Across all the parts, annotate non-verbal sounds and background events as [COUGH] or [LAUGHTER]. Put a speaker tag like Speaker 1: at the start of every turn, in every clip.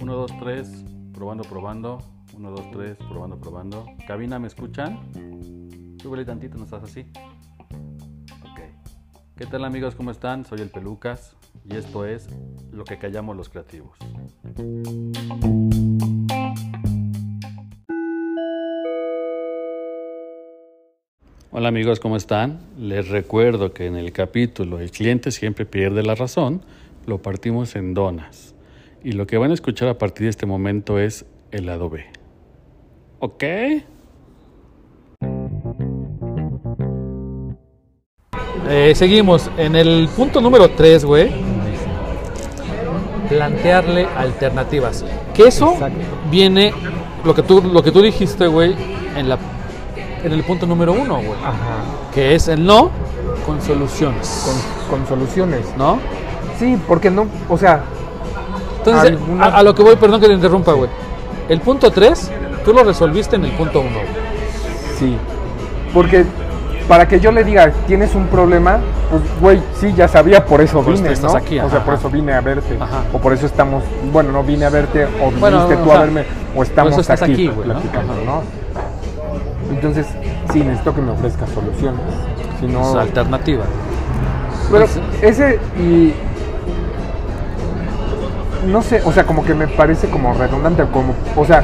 Speaker 1: Uno, dos, tres, probando, probando. Uno, dos, tres, probando, probando. Cabina, ¿me escuchan? Súbele tantito, no estás así. Ok. ¿Qué tal amigos? ¿Cómo están? Soy el Pelucas y esto es Lo que callamos los creativos. Hola amigos, ¿cómo están? Les recuerdo que en el capítulo El cliente siempre pierde la razón, lo partimos en donas. Y lo que van a escuchar a partir de este momento es el lado B. ¿Ok?
Speaker 2: Eh, seguimos en el punto número 3, güey. Plantearle alternativas. Que eso
Speaker 3: Exacto.
Speaker 2: viene, lo que tú, lo que tú dijiste, güey, en, la, en el punto número 1, güey.
Speaker 3: Ajá.
Speaker 2: Que es el no con soluciones.
Speaker 3: Con, con soluciones.
Speaker 2: ¿No?
Speaker 3: Sí, porque no, o sea,
Speaker 2: Entonces,
Speaker 3: Alguna-
Speaker 2: a, a lo que voy, perdón que te interrumpa, güey. El punto 3, tú lo resolviste en el punto 1, güey.
Speaker 3: sí. Porque para que yo le diga, tienes un problema, pues, güey, sí, ya sabía, por eso
Speaker 2: Por
Speaker 3: vine,
Speaker 2: estás
Speaker 3: ¿no?
Speaker 2: aquí,
Speaker 3: o sea,
Speaker 2: ajá.
Speaker 3: por eso vine a verte.
Speaker 2: Ajá.
Speaker 3: O por eso estamos, bueno, no vine a verte, o
Speaker 2: Bueno,
Speaker 3: viniste
Speaker 2: o
Speaker 3: tú
Speaker 2: sea,
Speaker 3: a verme, o estamos
Speaker 2: eso estás
Speaker 3: aquí,
Speaker 2: aquí, Ajá.
Speaker 3: ¿no? Entonces, sí, necesito que me ofrezcas soluciones. Si no,
Speaker 2: Es alternativa.
Speaker 3: Pero
Speaker 2: Pues,
Speaker 3: ese y no sé, o sea, como que me parece como redundante, como, o sea,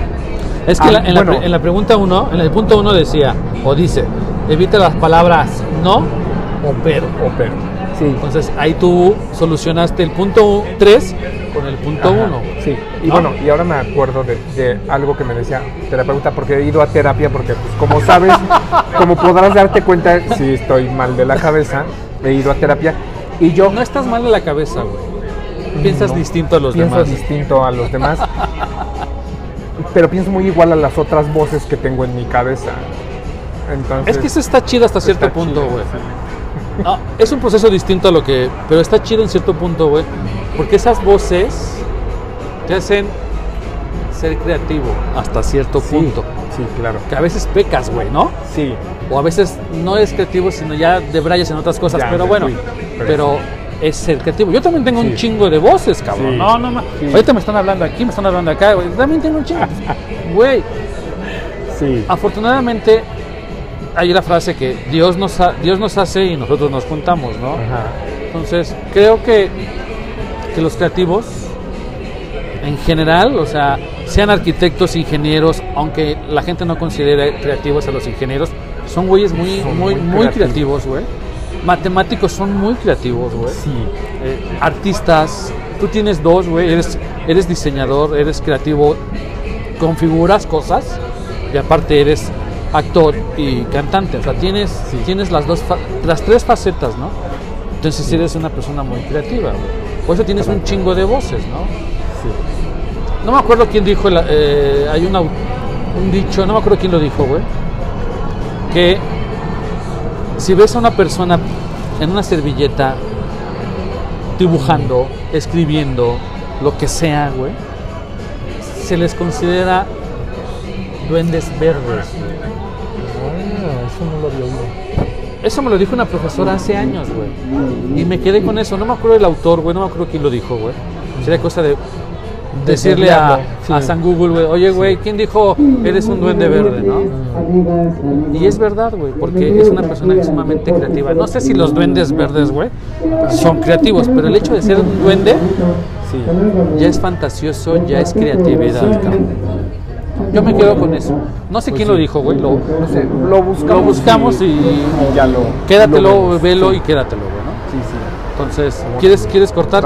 Speaker 2: Es que
Speaker 3: Ah,
Speaker 2: la- en, la,
Speaker 3: bueno.
Speaker 2: pre- en la pregunta 1, en el punto 1 decía, o dice, evita las palabras no o pero.
Speaker 3: o pero, sí,
Speaker 2: Entonces ahí tú solucionaste el punto 3 con el punto
Speaker 3: Ajá,
Speaker 2: 1.
Speaker 3: sí. Y
Speaker 2: ¿No?
Speaker 3: bueno, y ahora me acuerdo de, de algo que me decía terapeuta, porque he ido a terapia, porque pues, como sabes, [LAUGHS] como podrás darte cuenta, si estoy mal de la cabeza, he ido a terapia y yo
Speaker 2: No estás mal de la cabeza, güey. Piensas
Speaker 3: No,
Speaker 2: distinto a los
Speaker 3: pienso
Speaker 2: demás.
Speaker 3: distinto a los demás, pero pienso muy igual a las otras voces que tengo en mi cabeza. Entonces,
Speaker 2: Es que eso está chido hasta cierto punto, güey. No, es un proceso distinto a lo que. Pero está chido en cierto punto, güey. Porque esas voces te hacen ser creativo hasta cierto
Speaker 3: Sí,
Speaker 2: punto.
Speaker 3: Sí, claro.
Speaker 2: Que a veces pecas, güey, ¿no?
Speaker 3: Sí,
Speaker 2: O a veces no es creativo, sino ya debrayas en otras cosas.
Speaker 3: Ya,
Speaker 2: pero bueno,
Speaker 3: fui,
Speaker 2: pero,
Speaker 3: pero
Speaker 2: es ser creativo. Yo también tengo un chingo de voces, cabrón.
Speaker 3: Sí.
Speaker 2: No, no, no. Ahorita me están hablando aquí, me están hablando acá, güey. También tengo un chingo. [LAUGHS] Güey,
Speaker 3: sí.
Speaker 2: afortunadamente hay la frase que Dios nos, ha- Dios nos hace y nosotros nos juntamos, ¿no?
Speaker 3: Ajá.
Speaker 2: Entonces, creo que, que los creativos, en general, o sea, sean arquitectos, ingenieros, aunque la gente no considere creativos a los ingenieros, son güeyes muy,
Speaker 3: Son
Speaker 2: muy,
Speaker 3: muy creativos.
Speaker 2: güey. Matemáticos son muy creativos, güey.
Speaker 3: Sí.
Speaker 2: Eh, artistas, tú tienes dos, güey, eres, eres diseñador, eres creativo, configuras cosas y aparte eres actor y cantante, o sea, tienes,
Speaker 3: Sí.
Speaker 2: tienes las dos, las tres facetas, ¿no? Entonces eres una persona muy creativa, güey. Por eso tienes un chingo de voces, ¿no?
Speaker 3: Sí.
Speaker 2: No me acuerdo quién dijo, la- eh, hay una- un dicho, no me acuerdo quién lo dijo, güey, que si ves a una persona en una servilleta dibujando, escribiendo, lo que sea, güey, se les considera duendes verdes.
Speaker 3: Ah, eso no lo había oído.
Speaker 2: Eso me lo dijo una profesora hace años, güey. Y me quedé con eso. No me acuerdo del autor, güey. No me acuerdo quién lo dijo, güey. Sería cosa de decirle a,
Speaker 3: Sí.
Speaker 2: a San Google, güey, oye, güey, ¿quién dijo eres un duende verde, no? Y es verdad, güey, porque es una persona sumamente creativa. No sé si los duendes verdes, güey, son creativos, pero el hecho de ser un duende
Speaker 3: Sí.
Speaker 2: ya es fantasioso, ya es creatividad, cabrón. Yo me quedo con eso. No sé quién lo dijo, güey. Lo,
Speaker 3: No sé, lo buscamos.
Speaker 2: lo buscamos y
Speaker 3: y ya lo.
Speaker 2: quédatelo,
Speaker 3: lo
Speaker 2: velo
Speaker 3: Sí.
Speaker 2: y quédatelo, güey, ¿no?
Speaker 3: Sí, sí.
Speaker 2: Entonces, ¿quieres, ¿quieres cortar?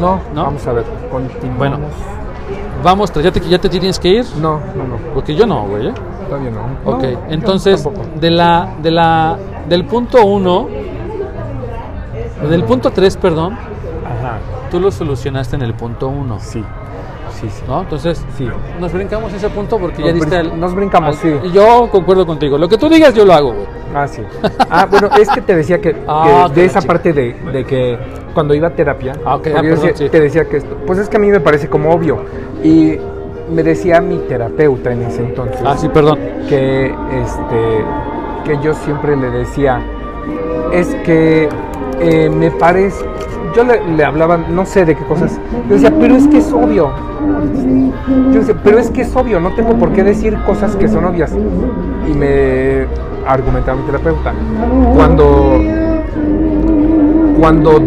Speaker 3: No,
Speaker 2: ¿No?
Speaker 3: vamos a ver. Continuamos.
Speaker 2: Bueno. Vamos, ¿ya te, ya te tienes que ir?
Speaker 3: No, no, no.
Speaker 2: Porque yo no, güey. ¿eh?
Speaker 3: Todavía no.
Speaker 2: Ok,
Speaker 3: No,
Speaker 2: entonces, de la, de la, del punto 1, del punto 3, perdón,
Speaker 3: Ajá.
Speaker 2: tú lo solucionaste en el punto 1,
Speaker 3: Sí. Sí, sí.
Speaker 2: ¿no? Entonces,
Speaker 3: Sí.
Speaker 2: nos brincamos ese punto porque ya diste al-
Speaker 3: nos brincamos,
Speaker 2: al-
Speaker 3: sí.
Speaker 2: y Yo concuerdo contigo. Lo que tú digas, yo lo hago, güey.
Speaker 3: Ah, sí. Ah, bueno, es que te decía que,
Speaker 2: Ah, que
Speaker 3: de esa
Speaker 2: chica.
Speaker 3: parte de, de que cuando iba a terapia,
Speaker 2: Ah, ok,
Speaker 3: porque
Speaker 2: ah, perdón,
Speaker 3: decía- te decía que esto, pues es que a mí me parece como obvio. Y me decía mi terapeuta en ese entonces
Speaker 2: Ah, sí, perdón.
Speaker 3: que este que yo siempre le decía es que eh, me parece yo le, le hablaba, no sé de qué cosas. Yo decía, pero es que es obvio. Yo decía, pero es que es obvio, no tengo por qué decir cosas que son obvias. Y me argumentaba mi terapeuta. Cuando. Cuando.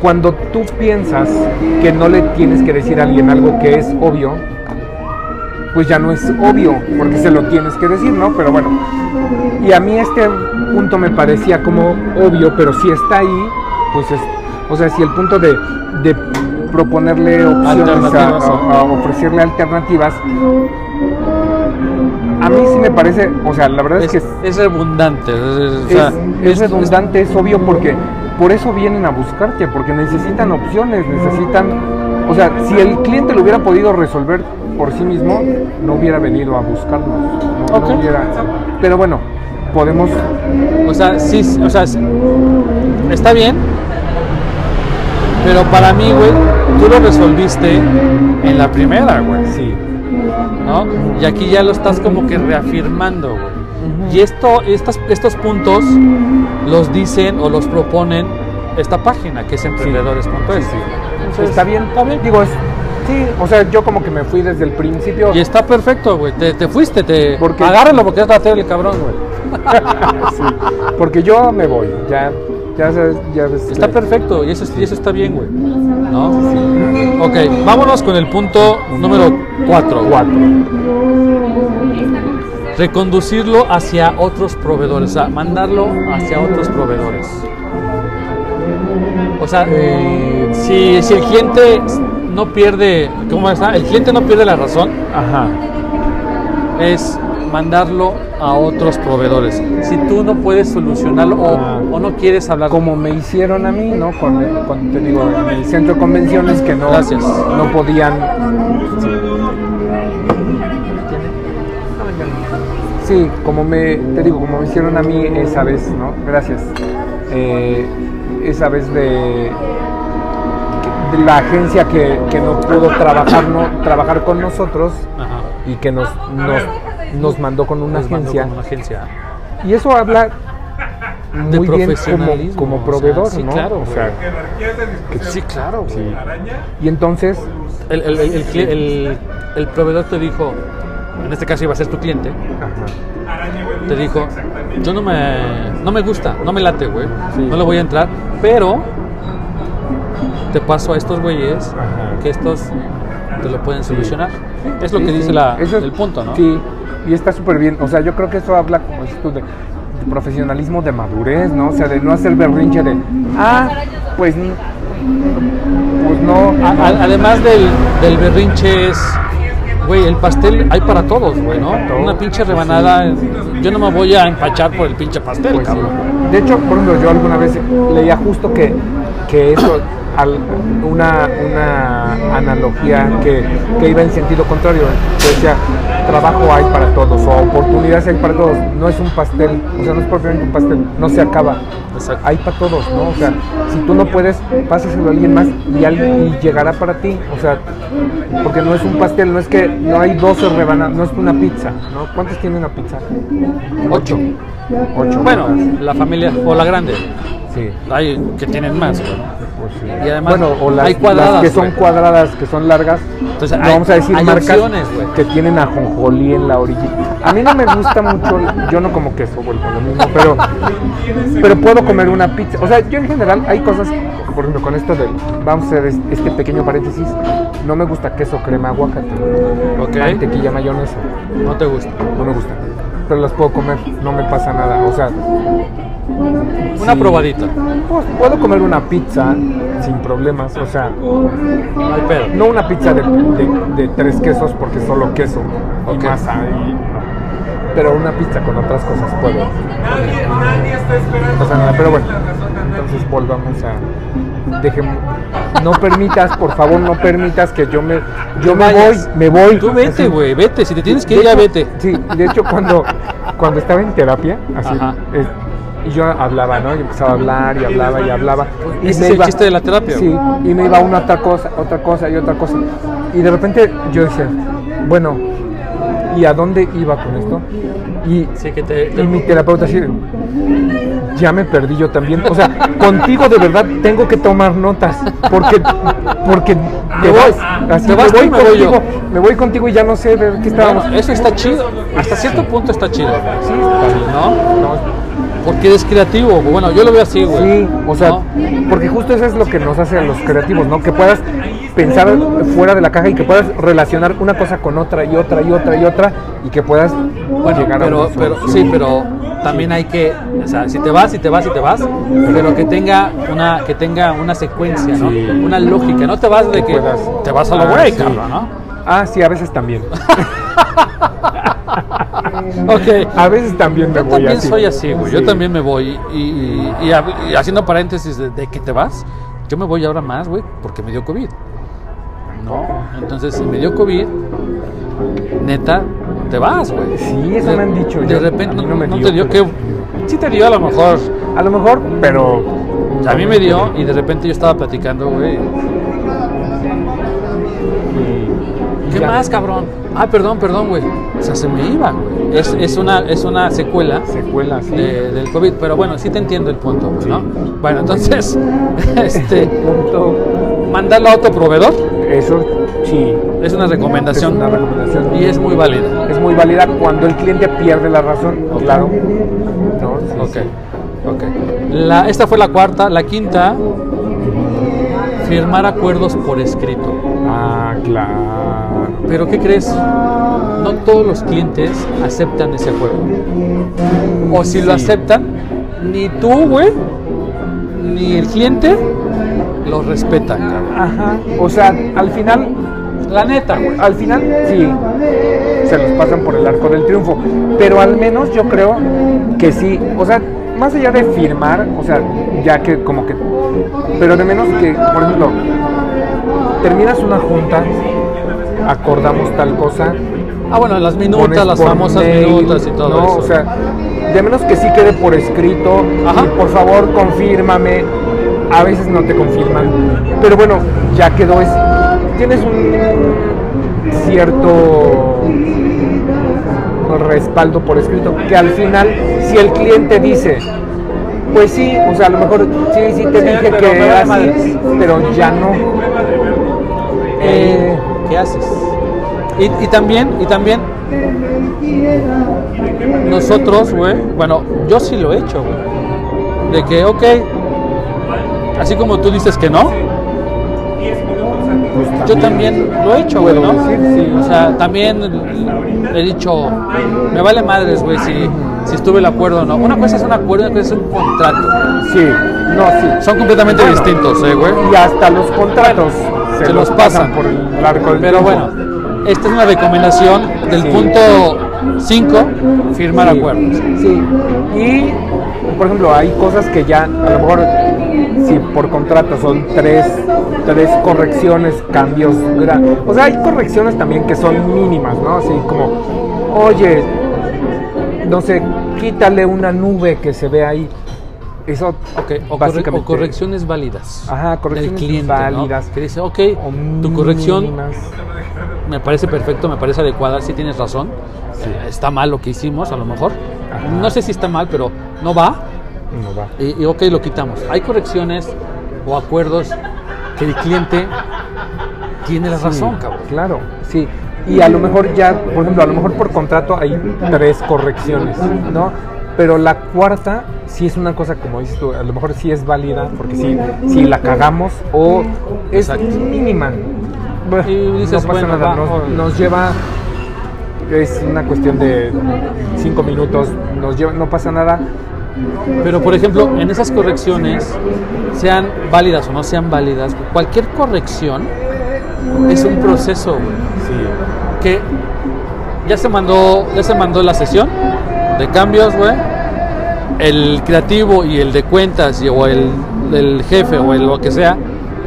Speaker 3: Cuando tú piensas que no le tienes que decir a alguien algo que es obvio, pues ya no es obvio, porque se lo tienes que decir, ¿no? Pero bueno, y a mí este punto me parecía como obvio, pero si está ahí, pues es, o sea, si el punto de, de proponerle opciones, a,
Speaker 2: Alternativas,
Speaker 3: a- a ofrecerle alternativas, a mí sí me parece, o sea, la verdad es,
Speaker 2: Es,
Speaker 3: que es,
Speaker 2: redundante. es- es- o sea,
Speaker 3: es redundante, es obvio porque por eso vienen a buscarte, porque necesitan opciones, necesitan, o sea, si el cliente lo hubiera podido resolver por sí mismo, no hubiera venido a buscarnos, no, no
Speaker 2: Ok.
Speaker 3: hubiera, pero bueno, podemos,
Speaker 2: O sea, sí, o sea, está bien. Pero para mí, güey, tú lo resolviste en la primera, güey.
Speaker 3: sí,
Speaker 2: ¿no? Y aquí ya lo estás como que reafirmando, güey. Y esto, estas, estos puntos los dicen o los proponen esta página que es emprendedores.es. Entonces,
Speaker 3: está bien,
Speaker 2: Está bien.
Speaker 3: digo, es, sí, o sea, yo como que me fui desde el principio,
Speaker 2: Y está perfecto, güey. Te, te fuiste, te.
Speaker 3: ¿Por qué?
Speaker 2: Agárralo porque es la tele, cabrón, güey. [LAUGHS]
Speaker 3: sí, porque yo me voy, ya, ya sabes, ya ves,
Speaker 2: Está perfecto y eso, es- y eso está bien, güey. ¿No? Ok, vámonos con el punto número 4.
Speaker 3: cuatro,
Speaker 2: Reconducirlo hacia otros proveedores, o sea, mandarlo hacia otros proveedores. O sea,
Speaker 3: Eh,
Speaker 2: si, si el cliente no pierde, ¿cómo está? El cliente no pierde la razón,
Speaker 3: ajá,
Speaker 2: es mandarlo a otros proveedores. Si tú no puedes solucionarlo o,
Speaker 3: Ah.
Speaker 2: o no quieres hablar
Speaker 3: como me hicieron a mí, ¿no? Con, con- te digo, en el centro de convenciones que no,
Speaker 2: Gracias.
Speaker 3: no podían. Sí, como me, te digo, como me hicieron a mí esa vez, ¿no? Gracias. Eh, esa vez de, de la agencia que, que no pudo trabajar, no, trabajar con nosotros
Speaker 2: Ajá.
Speaker 3: y que nos, nos, nos mandó con una
Speaker 2: mando
Speaker 3: agencia.
Speaker 2: con una agencia.
Speaker 3: Y eso habla
Speaker 2: De
Speaker 3: muy bien como, como
Speaker 2: o sea,
Speaker 3: proveedor,
Speaker 2: sí,
Speaker 3: ¿no?
Speaker 2: claro,
Speaker 3: O sea,
Speaker 2: Sí, claro,
Speaker 3: y entonces,
Speaker 2: El, el- el- proveedor te dijo, en este caso iba a ser tu cliente,
Speaker 3: ajá,
Speaker 2: te dijo, yo no me, no me gusta, no me late, güey,
Speaker 3: Sí.
Speaker 2: no le voy a entrar, pero te paso a estos güeyes
Speaker 3: Ajá.
Speaker 2: que estos te lo pueden solucionar. Es lo que dice la- el punto, ¿no?
Speaker 3: Sí, y está súper bien. O sea, yo creo que eso habla, como de, de profesionalismo, de madurez, ¿no? O sea, de no hacer berrinche de, ah, pues, pues no.
Speaker 2: A- a- además del, del berrinche es, güey, el pastel hay para todos, güey, ¿no? Una pinche rebanada, yo no me voy a empachar por el pinche pastel,
Speaker 3: Pues sí.
Speaker 2: cabrón.
Speaker 3: De hecho, por ejemplo, yo alguna vez leía justo que, que eso, al- una, una analogía que, que iba en sentido contrario, que decía, trabajo hay para todos, o oportunidades hay para todos, no es un pastel, o sea, no es propiamente un pastel, no se acaba,
Speaker 2: Exacto.
Speaker 3: hay para todos, ¿no? O sea, si tú no puedes, pásaselo a alguien más y, al- y llegará para ti, o sea, porque no es un pastel, no es que no hay 12 rebanadas, no es una pizza, ¿no? ¿Cuántos tiene una pizza?
Speaker 2: Ocho.
Speaker 3: Ocho.
Speaker 2: Bueno, la familia o la grande.
Speaker 3: Sí.
Speaker 2: Hay que tienen más, güey.
Speaker 3: Pues sí.
Speaker 2: Y además
Speaker 3: bueno, o las,
Speaker 2: hay cuadradas,
Speaker 3: las que son
Speaker 2: güey.
Speaker 3: cuadradas, que son largas,
Speaker 2: Entonces,
Speaker 3: no
Speaker 2: hay-
Speaker 3: vamos a decir
Speaker 2: hay
Speaker 3: marcas
Speaker 2: opciones, güey.
Speaker 3: que tienen ajonjolí en la orilla. A mí no me gusta mucho, yo no como queso, vuelvo a lo mismo, pero, pero puedo comer una pizza. O sea, yo en general hay cosas, por ejemplo, con esto del, vamos a hacer es- este pequeño paréntesis, no me gusta queso, crema, aguacate,
Speaker 2: Ok.
Speaker 3: mantequilla, mayonesa,
Speaker 2: No te gusta.
Speaker 3: no me gusta. Pero las puedo comer, no me pasa nada. O sea,
Speaker 2: Una probadita.
Speaker 3: pues, puedo comer una pizza sin problemas. O sea,
Speaker 2: No hay pedo.
Speaker 3: No una pizza de, de- de tres quesos porque solo queso y masa y. Pero una pizza con otras cosas puedo. No pasa nada, pero bueno. Entonces volvamos a dejemos no permitas, por favor, no permitas que yo me yo me voy, me voy.
Speaker 2: Tú vete, güey, vete. Si te tienes que ir, ya vete.
Speaker 3: Sí, de hecho cuando cuando estaba en terapia, así y yo hablaba, ¿no? Y empezaba a hablar y hablaba y hablaba. Y
Speaker 2: Ese
Speaker 3: me
Speaker 2: es el
Speaker 3: iba-
Speaker 2: chiste de la terapia,
Speaker 3: Sí, y me iba una otra cosa, otra cosa y otra cosa. Y de repente yo decía, bueno, ¿y a dónde iba con esto? Y,
Speaker 2: Sí, que te,
Speaker 3: y mi terapeuta así, ya me perdí yo también. O sea, contigo de verdad tengo que tomar notas. Porque, porque te
Speaker 2: voy.
Speaker 3: vas, así
Speaker 2: Te vas
Speaker 3: me voy
Speaker 2: me voy
Speaker 3: contigo, me voy contigo y ya no sé de qué estábamos.
Speaker 2: Bueno, eso está chido. Hasta cierto punto está chido.
Speaker 3: Sí, está bien.
Speaker 2: ¿No?
Speaker 3: No,
Speaker 2: Porque eres creativo. Bueno, yo lo veo así, güey.
Speaker 3: Sí, o sea,
Speaker 2: ¿No?
Speaker 3: porque justo eso es lo que nos hace a los creativos, ¿no? Que puedas pensar fuera de la caja y que puedas relacionar una cosa con otra y otra y otra y otra y que puedas
Speaker 2: Bueno,
Speaker 3: llegar a
Speaker 2: pero,
Speaker 3: una
Speaker 2: pero sí, pero también hay que, o sea, si te vas, si te vas, si te vas, pero que tenga una, que tenga una secuencia, ¿no?
Speaker 3: Sí.
Speaker 2: Una lógica. No te vas de que te vas a lo
Speaker 3: Ah,
Speaker 2: güey,
Speaker 3: sí.
Speaker 2: cabrón, ¿no?
Speaker 3: Ah, sí, a veces también. [LAUGHS] [LAUGHS]
Speaker 2: Ok.
Speaker 3: A veces también me
Speaker 2: Yo
Speaker 3: voy
Speaker 2: también
Speaker 3: así.
Speaker 2: soy así, güey. Yo también me voy. Y, y- y hab- y haciendo paréntesis de, de que te vas, yo me voy ahora más, güey, porque me dio COVID. ¿No? Entonces, si me dio COVID, neta, te vas, güey.
Speaker 3: Sí, eso
Speaker 2: De-
Speaker 3: me han dicho.
Speaker 2: De
Speaker 3: Yo-
Speaker 2: repente, no,
Speaker 3: no me
Speaker 2: no
Speaker 3: dio,
Speaker 2: te dio
Speaker 3: pero-
Speaker 2: que. Sí te dio a lo mejor.
Speaker 3: A lo mejor, pero.
Speaker 2: A mí me dio y de repente yo estaba platicando, güey. ¿Qué
Speaker 3: Ya.
Speaker 2: más, cabrón? Ah, perdón, perdón, güey. O sea, se me iba, güey. Es, es, una, es una secuela
Speaker 3: Secuela, sí.
Speaker 2: de- del COVID, pero bueno, sí te entiendo el punto, güey, ¿no? Bueno, entonces, [LAUGHS] [LAUGHS] este,
Speaker 3: Punto.
Speaker 2: mandarlo a otro proveedor
Speaker 3: Eso sí.
Speaker 2: es una recomendación,
Speaker 3: Es una recomendación.
Speaker 2: y es muy válida.
Speaker 3: Es muy válida cuando el cliente pierde la razón, claro. ¿No? Sí,
Speaker 2: Ok,
Speaker 3: sí.
Speaker 2: ok. La, esta fue la cuarta. La quinta, firmar acuerdos por escrito.
Speaker 3: Ah, claro.
Speaker 2: Pero ¿qué crees? No todos los clientes aceptan ese acuerdo. O si lo aceptan, ni tú, güey, ni el cliente lo respetan.
Speaker 3: Ajá. O sea, al final,
Speaker 2: La neta, güey.
Speaker 3: al final, sí, se los pasan por el arco del triunfo. Pero al menos yo creo que sí. O sea, más allá de firmar, o sea, ya que como que. Pero de menos que, por ejemplo, terminas una junta, acordamos tal cosa.
Speaker 2: Ah, bueno, las minutas, las famosas
Speaker 3: mail,
Speaker 2: minutas y todo
Speaker 3: ¿no?
Speaker 2: eso.
Speaker 3: O sea, de menos que sí quede por escrito.
Speaker 2: Ajá.
Speaker 3: y por favor, confírmame. A veces no te confirman. Pero bueno, ya quedó. Es, tienes un cierto respaldo por escrito. Que al final, si el cliente dice. Pues sí, o sea, a lo mejor sí, sí te dije que era así, pero ya no.
Speaker 2: Eh, ¿Qué haces? Y, y también, y también, nosotros, güey, bueno, yo sí lo he hecho, güey. De que, ok, así como tú dices que no,
Speaker 3: Pues
Speaker 2: yo también lo he hecho, güey, ¿no?
Speaker 3: sí.
Speaker 2: O sea, también he dicho, me vale madres, güey, si, si estuve de acuerdo o no. Una cosa es un acuerdo, una cosa es un contrato.
Speaker 3: Sí, no, sí.
Speaker 2: Son completamente
Speaker 3: Bueno,
Speaker 2: distintos, eh, güey.
Speaker 3: Y hasta los contratos
Speaker 2: se los pasan.
Speaker 3: por el arco del
Speaker 2: Pero bueno, esta es una recomendación del
Speaker 3: Sí.
Speaker 2: punto 5, firmar
Speaker 3: Sí,
Speaker 2: acuerdos.
Speaker 3: Sí. Y, por ejemplo, hay cosas que ya, a lo mejor, si por contrato son tres, tres correcciones, cambios grandes. O sea, hay correcciones también que son mínimas, ¿no? Así como, oye, no sé, quítale una nube que se ve ahí. Eso,
Speaker 2: Ok, o, corre- o correcciones válidas.
Speaker 3: Ajá, correcciones
Speaker 2: del cliente,
Speaker 3: válidas.
Speaker 2: ¿no? Que dice, ok, tu corrección
Speaker 3: mínimas.
Speaker 2: me parece perfecto, me parece adecuada, sí tienes razón.
Speaker 3: Sí.
Speaker 2: Está mal lo que hicimos, a lo mejor.
Speaker 3: Ajá.
Speaker 2: No sé si está mal, pero no va.
Speaker 3: No va.
Speaker 2: Y, y ok, lo quitamos. Hay correcciones o acuerdos que el cliente tiene la
Speaker 3: Sí,
Speaker 2: razón, cabrón.
Speaker 3: Claro, sí. Y a lo mejor ya, por ejemplo, a lo mejor por contrato hay tres correcciones, ¿no? Pero la cuarta sí es una cosa, como dices tú, a lo mejor sí es válida, porque sí, sí la cagamos o es
Speaker 2: Exacto.
Speaker 3: mínima. Bueno,
Speaker 2: Y dices,
Speaker 3: no pasa
Speaker 2: bueno,
Speaker 3: nada,
Speaker 2: va,
Speaker 3: nos, lleva, es una cuestión de cinco minutos, nos lleva, no pasa nada.
Speaker 2: Pero por ejemplo, en esas correcciones, sean válidas o no sean válidas, cualquier corrección es un proceso
Speaker 3: Sí,
Speaker 2: que ya se mandó, ya se mandó la sesión de cambios, güey. El creativo y el de cuentas y- o el, el jefe o el lo que sea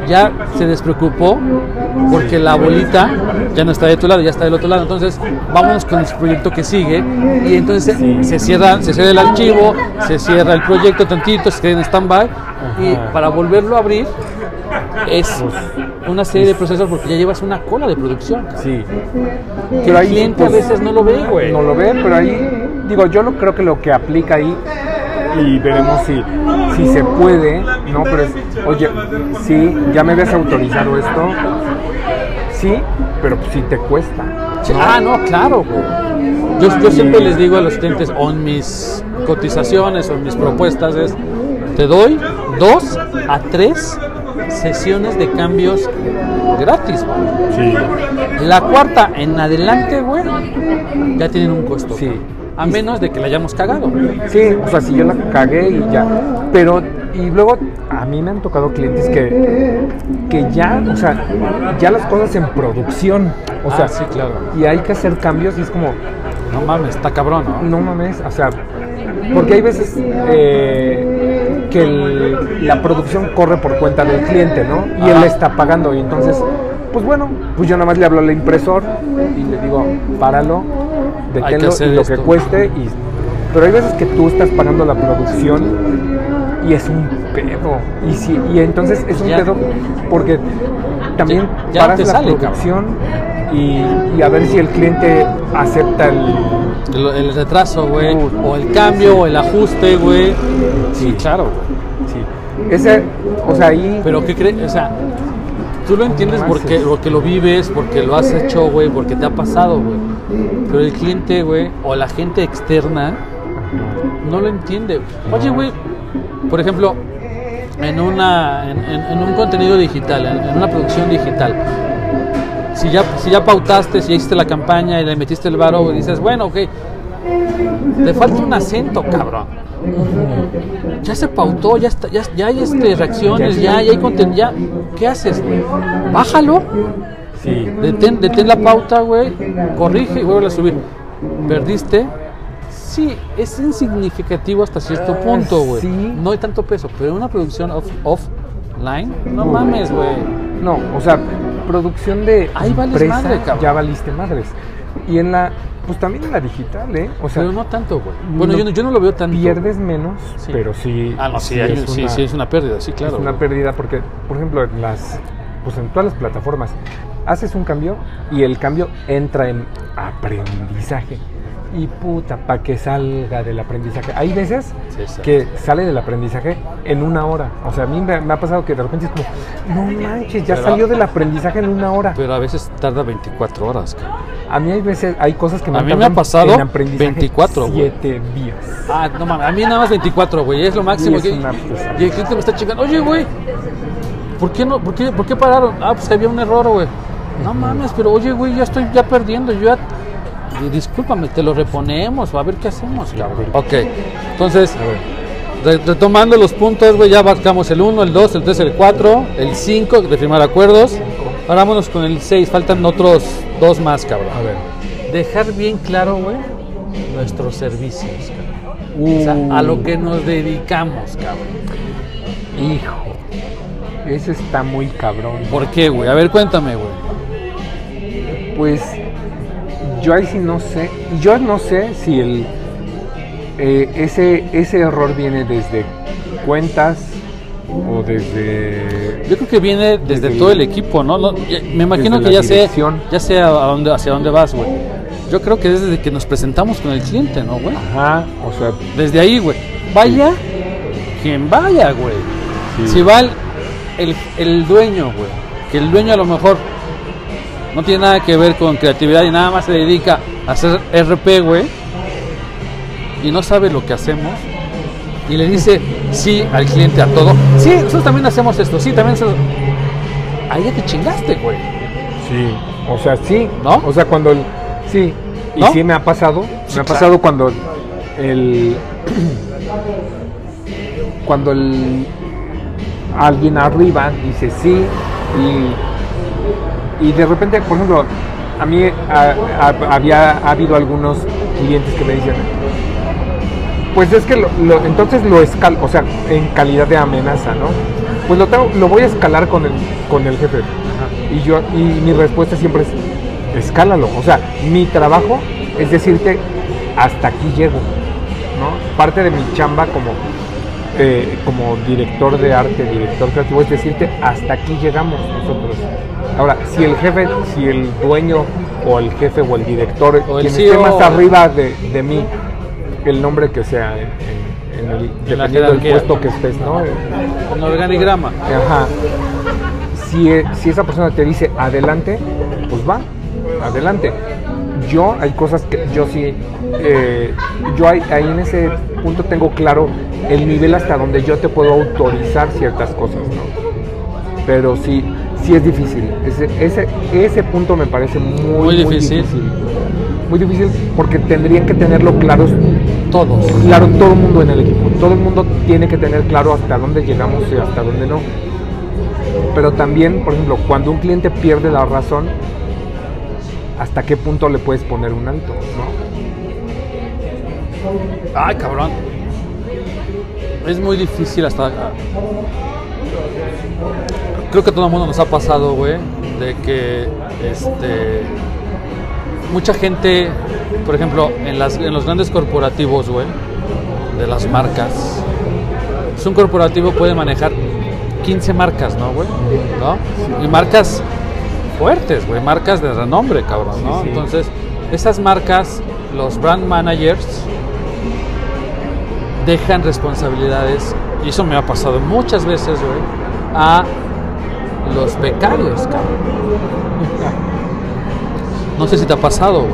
Speaker 2: ya se despreocupó porque la bolita ya no está de tu lado, ya está del otro lado. Entonces, vámonos con el proyecto que sigue y entonces se- se cierra, se cierra el archivo, se cierra el proyecto tantito, se queda en stand-by y para volverlo a abrir es una serie de procesos porque ya llevas una cola de producción. cabrón.
Speaker 3: sí.
Speaker 2: Que el cliente a veces no lo ve, güey.
Speaker 3: No lo ve, pero ahí, digo, yo lo, creo que lo que aplica ahí, y veremos si, si se puede, ¿no? Pero es, oye, sí, ya me habías autorizado esto, sí, pero pues sí te cuesta.
Speaker 2: Ah, no, claro, güey. Yo, yo siempre les digo a los clientes, o en mis cotizaciones o en mis propuestas, es, te doy dos a tres sesiones de cambios gratis, güey.
Speaker 3: Sí.
Speaker 2: La cuarta en adelante, güey, ya tienen un costo.
Speaker 3: Sí.
Speaker 2: A menos de que la hayamos cagado.
Speaker 3: Sí, o sea, si yo la cagué y ya. Pero, y luego a mí me han tocado clientes que, que ya, o sea, ya las cosas en producción. O sea,
Speaker 2: Ah, sí, claro.
Speaker 3: y hay que hacer cambios y es como,
Speaker 2: No mames, está cabrón, ¿no?
Speaker 3: no mames, o sea, porque hay veces eh, que el- la producción corre por cuenta del cliente, ¿no? Y él
Speaker 2: Ajá.
Speaker 3: le está pagando y entonces, pues bueno, pues yo nada más le hablo al impresor y le digo, páralo, deténlo y lo que cueste. Y, pero hay veces que tú estás pagando la producción y es un pedo. Y, si, y entonces es un
Speaker 2: Ya.
Speaker 3: pedo porque también
Speaker 2: Ya- ya
Speaker 3: paras la
Speaker 2: sale,
Speaker 3: producción y, y a ver si el cliente acepta el
Speaker 2: El, el retraso, güey, o el cambio, o el ajuste, güey. Sí, claro, güey.
Speaker 3: Sí. Ese, o sea, ahí.
Speaker 2: Pero ¿qué crees? O sea, tú lo entiendes
Speaker 3: No
Speaker 2: porque, porque lo vives, porque lo has hecho, güey, porque te ha pasado, güey. Pero el cliente, güey, o la gente externa no lo entiende. Oye, güey, por ejemplo, en, una, en, en- en un contenido digital, en, en una producción digital, si ya, si ya pautaste, si ya hiciste la campaña y le metiste el varo, güey, dices, bueno, ok, te falta un acento, cabrón. Ya se pautó, ya, está, ya, ya hay este, reacciones, ya, ya hay contenido, ya. ¿Qué haces? Bájalo,
Speaker 3: Sí.
Speaker 2: detén, detén la pauta, güey, corrige y vuelve a subir. ¿Perdiste? Sí, es insignificativo hasta cierto
Speaker 3: Ah,
Speaker 2: punto, güey. No hay tanto peso, pero una producción off, offline, no mames, güey.
Speaker 3: No, o sea, producción de.
Speaker 2: Ahí vales
Speaker 3: empresa,
Speaker 2: madre, cabrón.
Speaker 3: Ya valiste madres. Y en la. Pues también en la digital, ¿eh? O sea,
Speaker 2: Pero no tanto, güey. Bueno,
Speaker 3: no
Speaker 2: yo, no, yo no lo veo tanto.
Speaker 3: pierdes menos,
Speaker 2: Sí.
Speaker 3: pero sí.
Speaker 2: Ah, no, sí, hay- sí,
Speaker 3: una-
Speaker 2: sí, es una pérdida, sí,
Speaker 3: es
Speaker 2: claro.
Speaker 3: una
Speaker 2: güey.
Speaker 3: pérdida porque, por ejemplo, en las. Pues en todas las plataformas, haces un cambio y el cambio entra en aprendizaje. Y puta, para que salga del aprendizaje. Hay veces
Speaker 2: Sí,
Speaker 3: que sale del aprendizaje en una hora. O sea, a mí me, me ha pasado que de repente es como, no manches, ya
Speaker 2: Pero-
Speaker 3: salió del aprendizaje en una hora.
Speaker 2: Pero a veces tarda 24 horas, cabrón.
Speaker 3: A mí hay veces, hay cosas que me
Speaker 2: A mí me ha pasado
Speaker 3: en aprendizaje
Speaker 2: 24, güey.
Speaker 3: siete días.
Speaker 2: Ah, no mames, a mí nada más 24, güey, es lo máximo. que-
Speaker 3: pesada.
Speaker 2: y el cliente me está chingando, oye, güey, ¿por qué, no, por, qué, ¿por qué pararon? Ah, pues que había un error, güey. No mames, pero oye, güey, ya estoy ya perdiendo, yo ya... Discúlpame, te lo reponemos, o a ver qué hacemos, cabrón. Ok, entonces, re- retomando los puntos, güey, ya abarcamos el 1, el 2, el 3, el 4, el 5 de firmar acuerdos. Ahora vámonos con el 6, faltan otros dos más, cabrón.
Speaker 3: A ver.
Speaker 2: Dejar bien claro, güey, nuestros servicios, cabrón. O sea, a lo que nos dedicamos, cabrón.
Speaker 3: Hijo. Ese está muy cabrón.
Speaker 2: ¿Por qué, güey? A ver, cuéntame, güey.
Speaker 3: Pues yo ahí sí no sé. Yo no sé si el eh, ese, ese error viene desde cuentas o desde...
Speaker 2: Yo creo que viene desde
Speaker 3: Desde
Speaker 2: todo
Speaker 3: el-
Speaker 2: equipo, ¿no? Me imagino que ya sé, ya sé a dónde, hacia dónde vas, güey. Yo creo que desde que nos presentamos con el cliente, ¿no, güey?
Speaker 3: Ajá, o sea,
Speaker 2: Desde ahí, güey. Vaya quien vaya, güey.
Speaker 3: Sí.
Speaker 2: Si va el, el, el dueño, güey. Que el dueño a lo mejor no tiene nada que ver con creatividad y nada más se dedica a hacer RP, güey. Y no sabe lo que hacemos. Y le dice sí al cliente a todo. Sí, nosotros también hacemos esto. Sí, también se... Ahí ya te chingaste, güey.
Speaker 3: sí, o sea, sí,
Speaker 2: ¿No?
Speaker 3: O sea, cuando el, sí, y
Speaker 2: ¿No?
Speaker 3: sí me ha pasado,
Speaker 2: Sí,
Speaker 3: me ha
Speaker 2: claro.
Speaker 3: pasado cuando el cuando el alguien arriba dice sí y, y de repente, por ejemplo, a mí a- a- había ha habido algunos clientes que me dicen pues es que lo, lo- entonces lo escalo, o sea, en calidad de amenaza, ¿no? Pues lo, tengo- lo voy a escalar con el, con el jefe. Y yo y mi respuesta siempre es, escálalo. O sea, mi trabajo es decirte, hasta aquí llego, ¿no? Parte de mi chamba como, eh, como director de arte, director creativo, es decirte, hasta aquí llegamos nosotros. Ahora, si el jefe, si el dueño o el jefe o el director,
Speaker 2: O el
Speaker 3: quien esté más arriba de, de mí, el nombre que sea en, en el, dependiendo del puesto que estés, ¿no?
Speaker 2: Un organigrama.
Speaker 3: Ajá. Si, e- si esa persona te dice adelante, pues va, adelante. Yo hay cosas que yo sí, eh, yo ahí, ahí en ese punto tengo claro el nivel hasta donde yo te puedo autorizar ciertas cosas, ¿no? Pero sí, sí es difícil. Ese, ese, ese punto me parece muy,
Speaker 2: Muy
Speaker 3: muy
Speaker 2: difícil.
Speaker 3: difícil. Muy difícil porque tendrían que tenerlo claros
Speaker 2: Todos.
Speaker 3: claro todo el mundo en el equipo. Todo el mundo tiene que tener claro hasta dónde llegamos y hasta dónde no. Pero también, por ejemplo, cuando un cliente pierde la razón, ¿hasta qué punto le puedes poner un alto? ¿no?
Speaker 2: Ay, cabrón. Es muy difícil hasta. Creo que todo el mundo nos ha pasado, güey, de que este mucha gente, por ejemplo, en las en los grandes corporativos, güey, de las marcas. un corporativo puede manejar 15 marcas, ¿no, güey? ¿No? Y marcas fuertes, güey, marcas de renombre, cabrón, ¿no?
Speaker 3: Sí, sí.
Speaker 2: Entonces, esas marcas, los brand managers dejan responsabilidades, y eso me ha pasado muchas veces, güey, a los becarios, cabrón. [LAUGHS] No sé si te ha pasado, güey,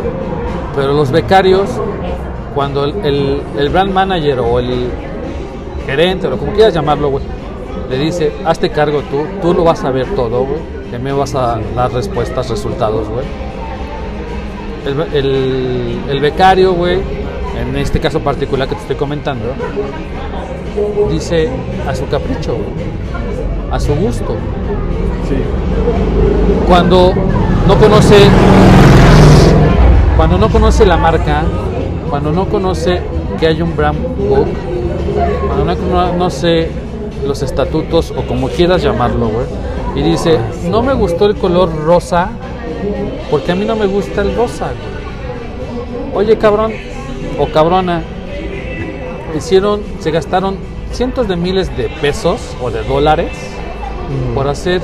Speaker 2: pero los becarios, cuando el, el- el brand manager o el gerente, o como quieras llamarlo, güey, le dice, hazte cargo tú, tú lo vas a ver todo, güey, que me vas a dar respuestas, resultados, güey. El, el- el becario, güey, en este caso particular que te estoy comentando, dice a su capricho, güey, a su gusto. Cuando no conoce, cuando no conoce la marca, cuando no conoce que hay un brand book, cuando no conoce los estatutos o como quieras llamarlo, güey, y dice, no me gustó el color rosa porque a mí no me gusta el rosa, güey. Oye, cabrón o cabrona, hicieron, se gastaron cientos de miles de pesos o de dólares por hacer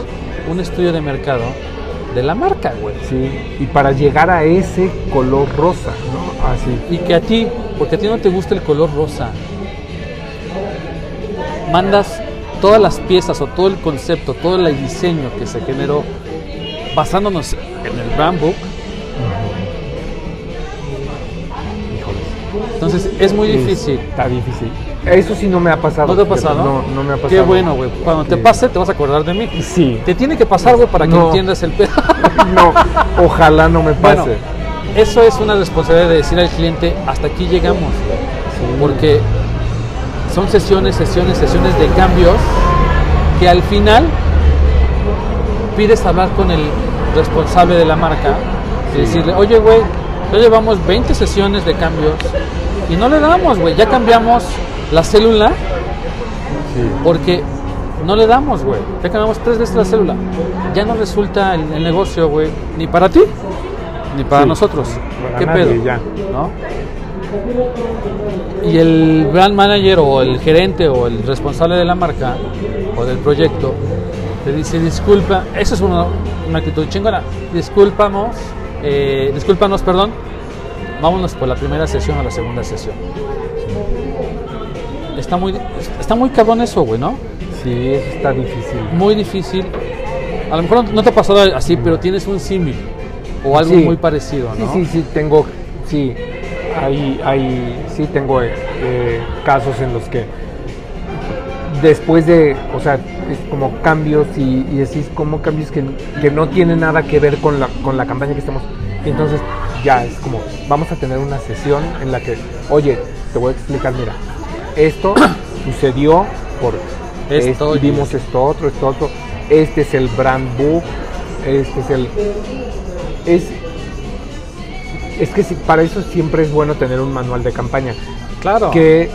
Speaker 2: un estudio de mercado de la marca, güey.
Speaker 3: Sí. Y para llegar a ese color rosa, ¿no? Así.
Speaker 2: Y que a ti, porque a ti no te gusta el color rosa, mandas todas las piezas o todo el concepto, todo el diseño que se generó basándonos en el brand book. Entonces es muy
Speaker 3: Sí,
Speaker 2: difícil.
Speaker 3: Está difícil. Eso sí no me ha pasado.
Speaker 2: ¿No te ha pasado?
Speaker 3: No, no me ha pasado.
Speaker 2: Qué bueno, güey. Cuando te
Speaker 3: Sí.
Speaker 2: pase, te vas a acordar de mí.
Speaker 3: Sí.
Speaker 2: Te tiene que pasar, güey, para que
Speaker 3: No.
Speaker 2: entiendas el pedo. [LAUGHS]
Speaker 3: No, ojalá no me
Speaker 2: Bueno,
Speaker 3: pase.
Speaker 2: eso es una responsabilidad de decir al cliente, hasta aquí llegamos. güey. Porque son sesiones, sesiones, sesiones de cambios que al final pides hablar con el responsable de la marca y decirle, oye, güey, ya llevamos 20 sesiones de cambios y no le damos, güey, ya cambiamos la célula
Speaker 3: Sí.
Speaker 2: porque no le damos, güey. Ya cambiamos tres veces la célula. Ya no resulta el, el negocio, güey, ni para ti, ni para
Speaker 3: Sí,
Speaker 2: nosotros.
Speaker 3: para
Speaker 2: ¿Qué
Speaker 3: nadie,
Speaker 2: pedo?
Speaker 3: ya.
Speaker 2: ¿No? Y el brand manager o el gerente o el responsable de la marca o del proyecto te dice, disculpa, eso es una, una actitud chingona. Disculpamos, eh, discúlpanos, perdón, vámonos por la primera sesión o la segunda sesión. Está muy, está muy cabrón eso, güey, ¿no?
Speaker 3: Sí, eso está difícil.
Speaker 2: muy difícil. A lo mejor no- te ha pasado así, pero tienes un símil o algo
Speaker 3: Sí.
Speaker 2: muy parecido, ¿no?
Speaker 3: Sí, sí, sí, tengo, sí, hay, hay, sí tengo eh, casos en los que después de, o sea, es como cambios y, y decís como cambios que, que no tienen nada que ver con la, con la campaña que estamos, y entonces ya es como, vamos a tener una sesión en la que, oye, te voy a explicar, mira, esto [COUGHS] sucedió por
Speaker 2: Esto
Speaker 3: vimos esto otro, esto otro, este es el brand book, este es el, es es que sí, para eso siempre es bueno tener un manual de campaña.
Speaker 2: Claro.
Speaker 3: Que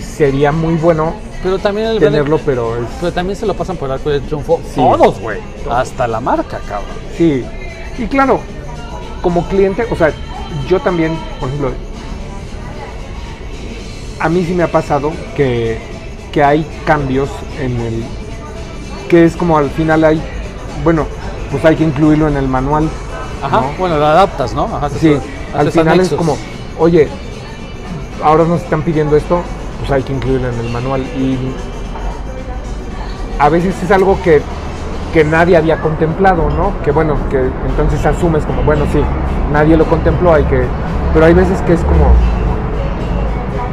Speaker 3: sería muy bueno
Speaker 2: pero también el
Speaker 3: tenerlo, pero es,
Speaker 2: pero también se lo pasan por el arco del triunfo
Speaker 3: Sí.
Speaker 2: todos, güey. Hasta la marca, cabrón.
Speaker 3: sí. Y claro, como cliente, o sea, yo también, por ejemplo, a mí sí me ha pasado que, que hay cambios en el que es como al final hay, bueno, pues hay que incluirlo en el manual.
Speaker 2: Ajá.
Speaker 3: ¿no?
Speaker 2: Bueno, lo adaptas, ¿no? Ajá,
Speaker 3: Sí,
Speaker 2: haces-
Speaker 3: al final
Speaker 2: anexos.
Speaker 3: es como, oye, ahora nos están pidiendo esto, pues hay que incluirlo en el manual. Y a veces es algo que, que nadie había contemplado, ¿no? Que bueno, que entonces asumes como, bueno, sí, nadie lo contempló, hay que... Pero hay veces que es como,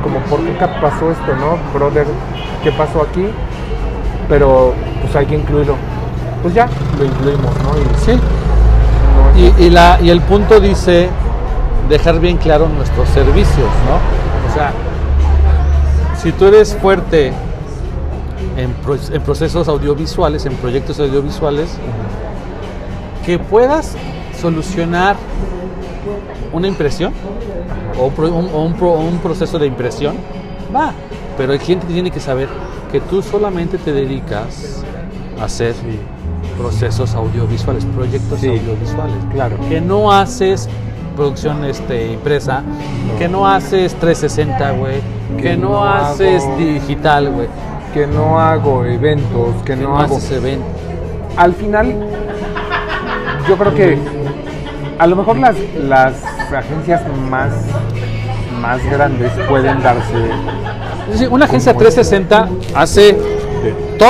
Speaker 3: como, ¿por qué pasó esto, no? Brother, ¿qué pasó aquí? Pero pues hay que incluirlo. Pues ya, lo incluimos, ¿no? Y
Speaker 2: Sí. Y, el punto dice dejar bien claro nuestros servicios, ¿no? O sea, si tú eres fuerte en, pro- en procesos audiovisuales, en proyectos audiovisuales, que puedas solucionar una impresión o un proceso de impresión, va. Pero el cliente tiene que saber que tú solamente te dedicas a hacer procesos audiovisuales, proyectos
Speaker 3: Sí.
Speaker 2: audiovisuales
Speaker 3: Claro.
Speaker 2: que no haces producción este, impresa, que no haces 360, güey, que,
Speaker 3: Que
Speaker 2: no,
Speaker 3: no
Speaker 2: haces
Speaker 3: hago-
Speaker 2: digital, güey,
Speaker 3: que no hago eventos, que
Speaker 2: que
Speaker 3: no,
Speaker 2: no,
Speaker 3: hago...
Speaker 2: haces eventos.
Speaker 3: Al final, yo creo que a lo mejor las, las agencias más, más grandes pueden darse
Speaker 2: una agencia
Speaker 3: Como
Speaker 2: 360 hace
Speaker 3: de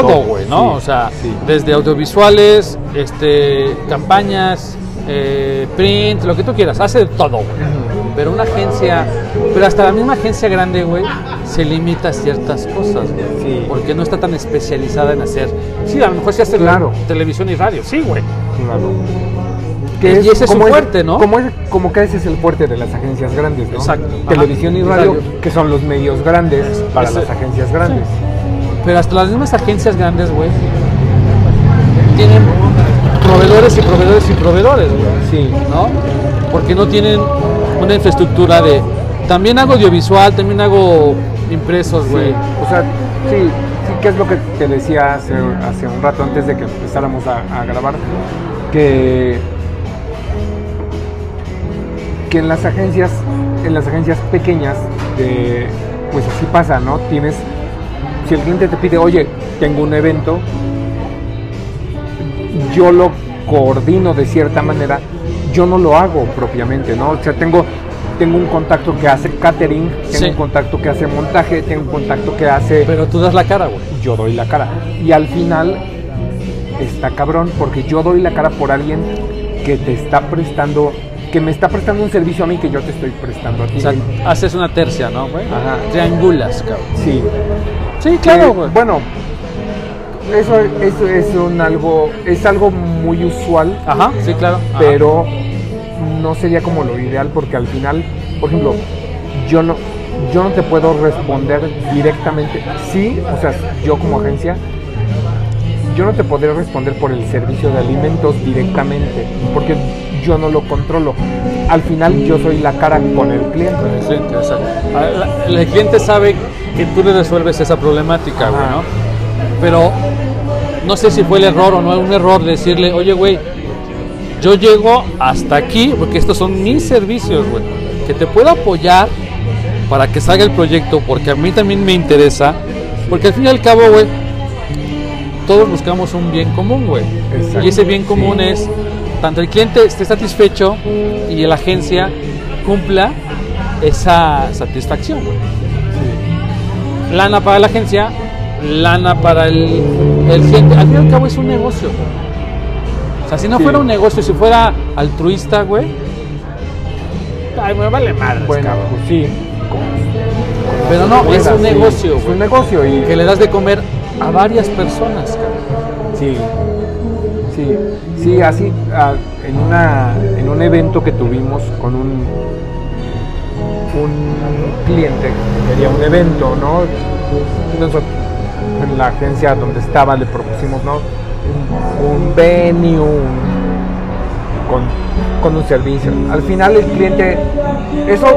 Speaker 2: todo, güey, ¿no?
Speaker 3: Sí,
Speaker 2: o sea,
Speaker 3: sí.
Speaker 2: desde audiovisuales, este, campañas, eh, print, lo que tú quieras, hace de todo, güey. Pero una agencia, pero hasta la misma agencia grande, güey, se limita a ciertas cosas, güey.
Speaker 3: Sí.
Speaker 2: Porque no está tan especializada en hacer. Sí, a lo mejor se hace
Speaker 3: Claro.
Speaker 2: televisión y radio, sí, güey.
Speaker 3: Claro.
Speaker 2: Y ese es su
Speaker 3: como
Speaker 2: fuerte, ¿no?
Speaker 3: Como, es- como que ese es el fuerte de las agencias grandes, ¿no?
Speaker 2: Exacto.
Speaker 3: Televisión y
Speaker 2: Ajá.
Speaker 3: radio,
Speaker 2: Radio.
Speaker 3: que son los medios grandes para las agencias grandes.
Speaker 2: Pero hasta las mismas agencias grandes, güey, tienen proveedores y proveedores y proveedores, güey.
Speaker 3: Sí.
Speaker 2: ¿no? Porque no tienen una infraestructura de. También hago audiovisual, también hago impresos, güey.
Speaker 3: Sí, o sea, sí, sí, que es lo que te decía hace, hace un rato antes de que empezáramos a, a grabar, que, que en las agencias, en las agencias pequeñas, de, pues así pasa, ¿no? Tienes, si el cliente te pide, oye, tengo un evento, yo lo coordino de cierta manera, yo no lo hago propiamente, ¿no? O sea, tengo, tengo un contacto que hace catering, tengo
Speaker 2: Sí.
Speaker 3: un contacto que hace montaje, tengo un contacto que hace,
Speaker 2: Pero tú das la cara, güey.
Speaker 3: yo doy la cara. Y al final está cabrón, porque yo doy la cara por alguien que te está prestando, que me está prestando un servicio a mí que yo te estoy prestando a ti.
Speaker 2: O sea, haces una tercia, ¿no, güey?
Speaker 3: Ajá.
Speaker 2: Triangulas, cabrón.
Speaker 3: sí.
Speaker 2: Sí, claro,
Speaker 3: Que,
Speaker 2: güey.
Speaker 3: bueno, eso, eso es un algo, es algo muy usual
Speaker 2: Ajá, sí, claro. Ajá.
Speaker 3: pero no sería como lo ideal porque al final, por ejemplo, yo no yo no te puedo responder directamente. Sí, o sea, yo como agencia yo no te podré responder por el servicio de alimentos directamente porque yo no lo controlo. Al final yo soy la cara con el cliente.
Speaker 2: Sí. Ah, la- El cliente sabe que tú le resuelves esa problemática, güey. ¿no? Pero no sé si fue el error o no un error decirle, oye, güey, yo llego hasta aquí porque estos son mis servicios, güey, que te puedo apoyar para que salga el proyecto porque a mí también me interesa, porque al fin y al cabo, güey, todos buscamos un bien común, güey. Y ese bien común es tanto el cliente esté satisfecho y la agencia cumpla esa satisfacción, güey. Lana para la agencia, lana para el, el cliente. Al fin y al cabo es un negocio. O sea, si no
Speaker 3: Sí.
Speaker 2: fuera un negocio, si fuera altruista, güey. Ay, me vale madre.
Speaker 3: Bueno, pues sí.
Speaker 2: Pero no, es un
Speaker 3: sí.
Speaker 2: negocio,
Speaker 3: Es un negocio y
Speaker 2: Que le das de comer a varias personas, cabrón.
Speaker 3: Sí, sí, sí, así ah, en una en un evento que tuvimos con un un cliente que quería un evento, ¿no? Entonces, en la agencia donde estaba le propusimos, ¿no? Un, un venue un- con, con un servicio. Al final el cliente, eso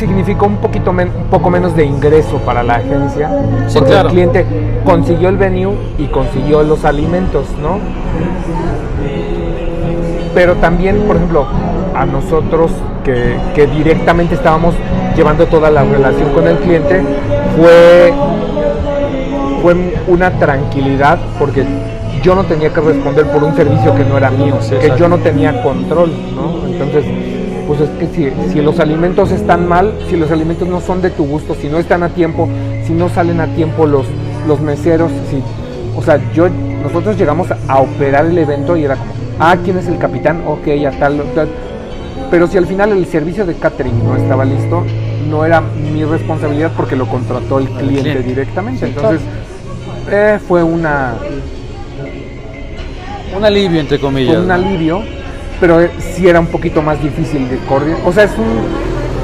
Speaker 3: significó un poquito men- un poco menos de ingreso para la agencia
Speaker 2: Sí,
Speaker 3: porque
Speaker 2: claro.
Speaker 3: el cliente consiguió el venue y consiguió los alimentos no pero también por ejemplo a nosotros que, que directamente estábamos llevando toda la relación con el cliente fue fue una tranquilidad porque yo no tenía que responder por un servicio que no era mío
Speaker 2: Sí,
Speaker 3: que yo no tenía control no entonces pues es que si, si los alimentos están mal, si los alimentos no son de tu gusto, si no están a tiempo, si no salen a tiempo los, los meseros, si, o sea, yo, nosotros llegamos a operar el evento y era como, ah, ¿quién es el capitán? Ok, ya tal, tal. Pero si al final el servicio de catering no estaba listo, no era mi responsabilidad porque lo contrató el cliente,
Speaker 2: cliente.
Speaker 3: directamente. Entonces, eh, fue una,
Speaker 2: Un alivio, entre comillas.
Speaker 3: fue un alivio, pero eh, sí era un poquito más difícil de coordinar. O sea, es un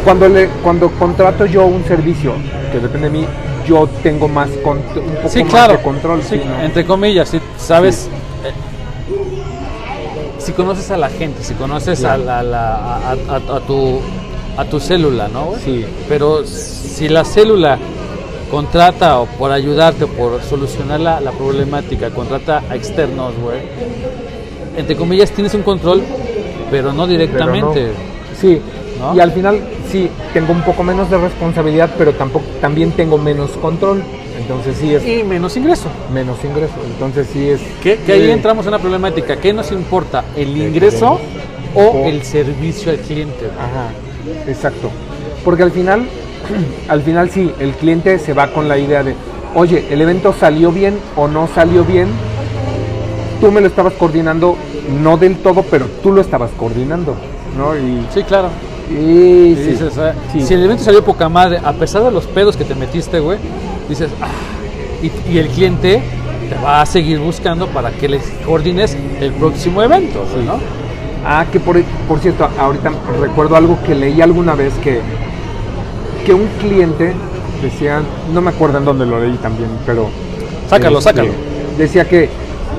Speaker 3: cuando le cuando contrato yo un servicio que depende de mí, yo tengo más un poco
Speaker 2: Sí,
Speaker 3: más
Speaker 2: claro.
Speaker 3: de control.
Speaker 2: Sí, entre comillas, si sabes. eh, si conoces a la gente, si conoces a, la, la- a, a- a tu, a tu célula, ¿no?
Speaker 3: Sí.
Speaker 2: Pero si la célula contrata o por ayudarte, por solucionar la, la problemática, contrata a externos, güey, entre comillas tienes un control, pero no
Speaker 3: Pero
Speaker 2: directamente.
Speaker 3: no. Sí.
Speaker 2: ¿No?
Speaker 3: Y al final sí tengo un poco menos de responsabilidad, pero tampoco también tengo menos control. Entonces sí es
Speaker 2: Y menos ingreso.
Speaker 3: menos ingreso. Entonces sí es
Speaker 2: Que, que ahí entramos en una problemática. ¿Qué nos importa? ¿El ingreso o
Speaker 3: O-
Speaker 2: el servicio al cliente?
Speaker 3: Ajá, exacto. Porque al final, [CLEARS THROAT] al final sí, el cliente se va con la idea de, oye, el evento salió bien o no salió bien. Tú me lo estabas coordinando, no del todo, pero tú lo estabas coordinando, ¿no? Y,
Speaker 2: Sí, claro.
Speaker 3: y
Speaker 2: Y
Speaker 3: sí,
Speaker 2: dices, ah,
Speaker 3: sí.
Speaker 2: Si el evento salió poca madre, a pesar de los pedos que te metiste, güey, dices, ah, y, y el cliente te va a seguir buscando para que les coordines el próximo evento, güey,
Speaker 3: Sí.
Speaker 2: ¿no?
Speaker 3: Ah, que por, por cierto, ahorita recuerdo algo que leí alguna vez que, que un cliente decía, no me acuerdo en dónde lo leí también, pero...
Speaker 2: Sácalo,
Speaker 3: este,
Speaker 2: sácalo.
Speaker 3: Decía que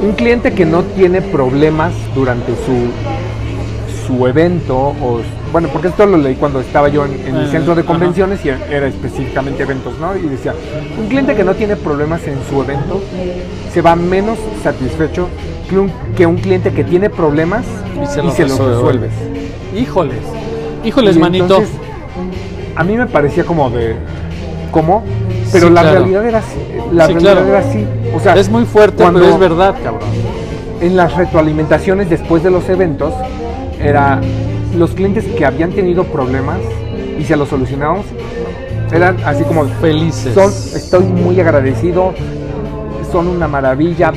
Speaker 3: un cliente que no tiene problemas durante su, su evento, o bueno, porque esto lo leí cuando estaba yo en, en el centro de convenciones y era específicamente eventos, ¿no? Y decía, un cliente que no tiene problemas en su evento se va menos satisfecho que un, que un cliente que tiene problemas
Speaker 2: Y se los resuelve.
Speaker 3: resuelves.
Speaker 2: Híjoles, híjoles,
Speaker 3: Y
Speaker 2: manito.
Speaker 3: entonces, a mí me parecía como de, ¿cómo? Pero
Speaker 2: Sí,
Speaker 3: la
Speaker 2: claro.
Speaker 3: realidad era así. La
Speaker 2: Sí,
Speaker 3: realidad
Speaker 2: claro.
Speaker 3: era así. O sea,
Speaker 2: es muy fuerte,
Speaker 3: cuando
Speaker 2: pero es verdad, cabrón.
Speaker 3: en las retroalimentaciones después de los eventos, era los clientes que habían tenido problemas y se los solucionamos, eran así como
Speaker 2: Felices.
Speaker 3: son, estoy muy agradecido, son una maravilla.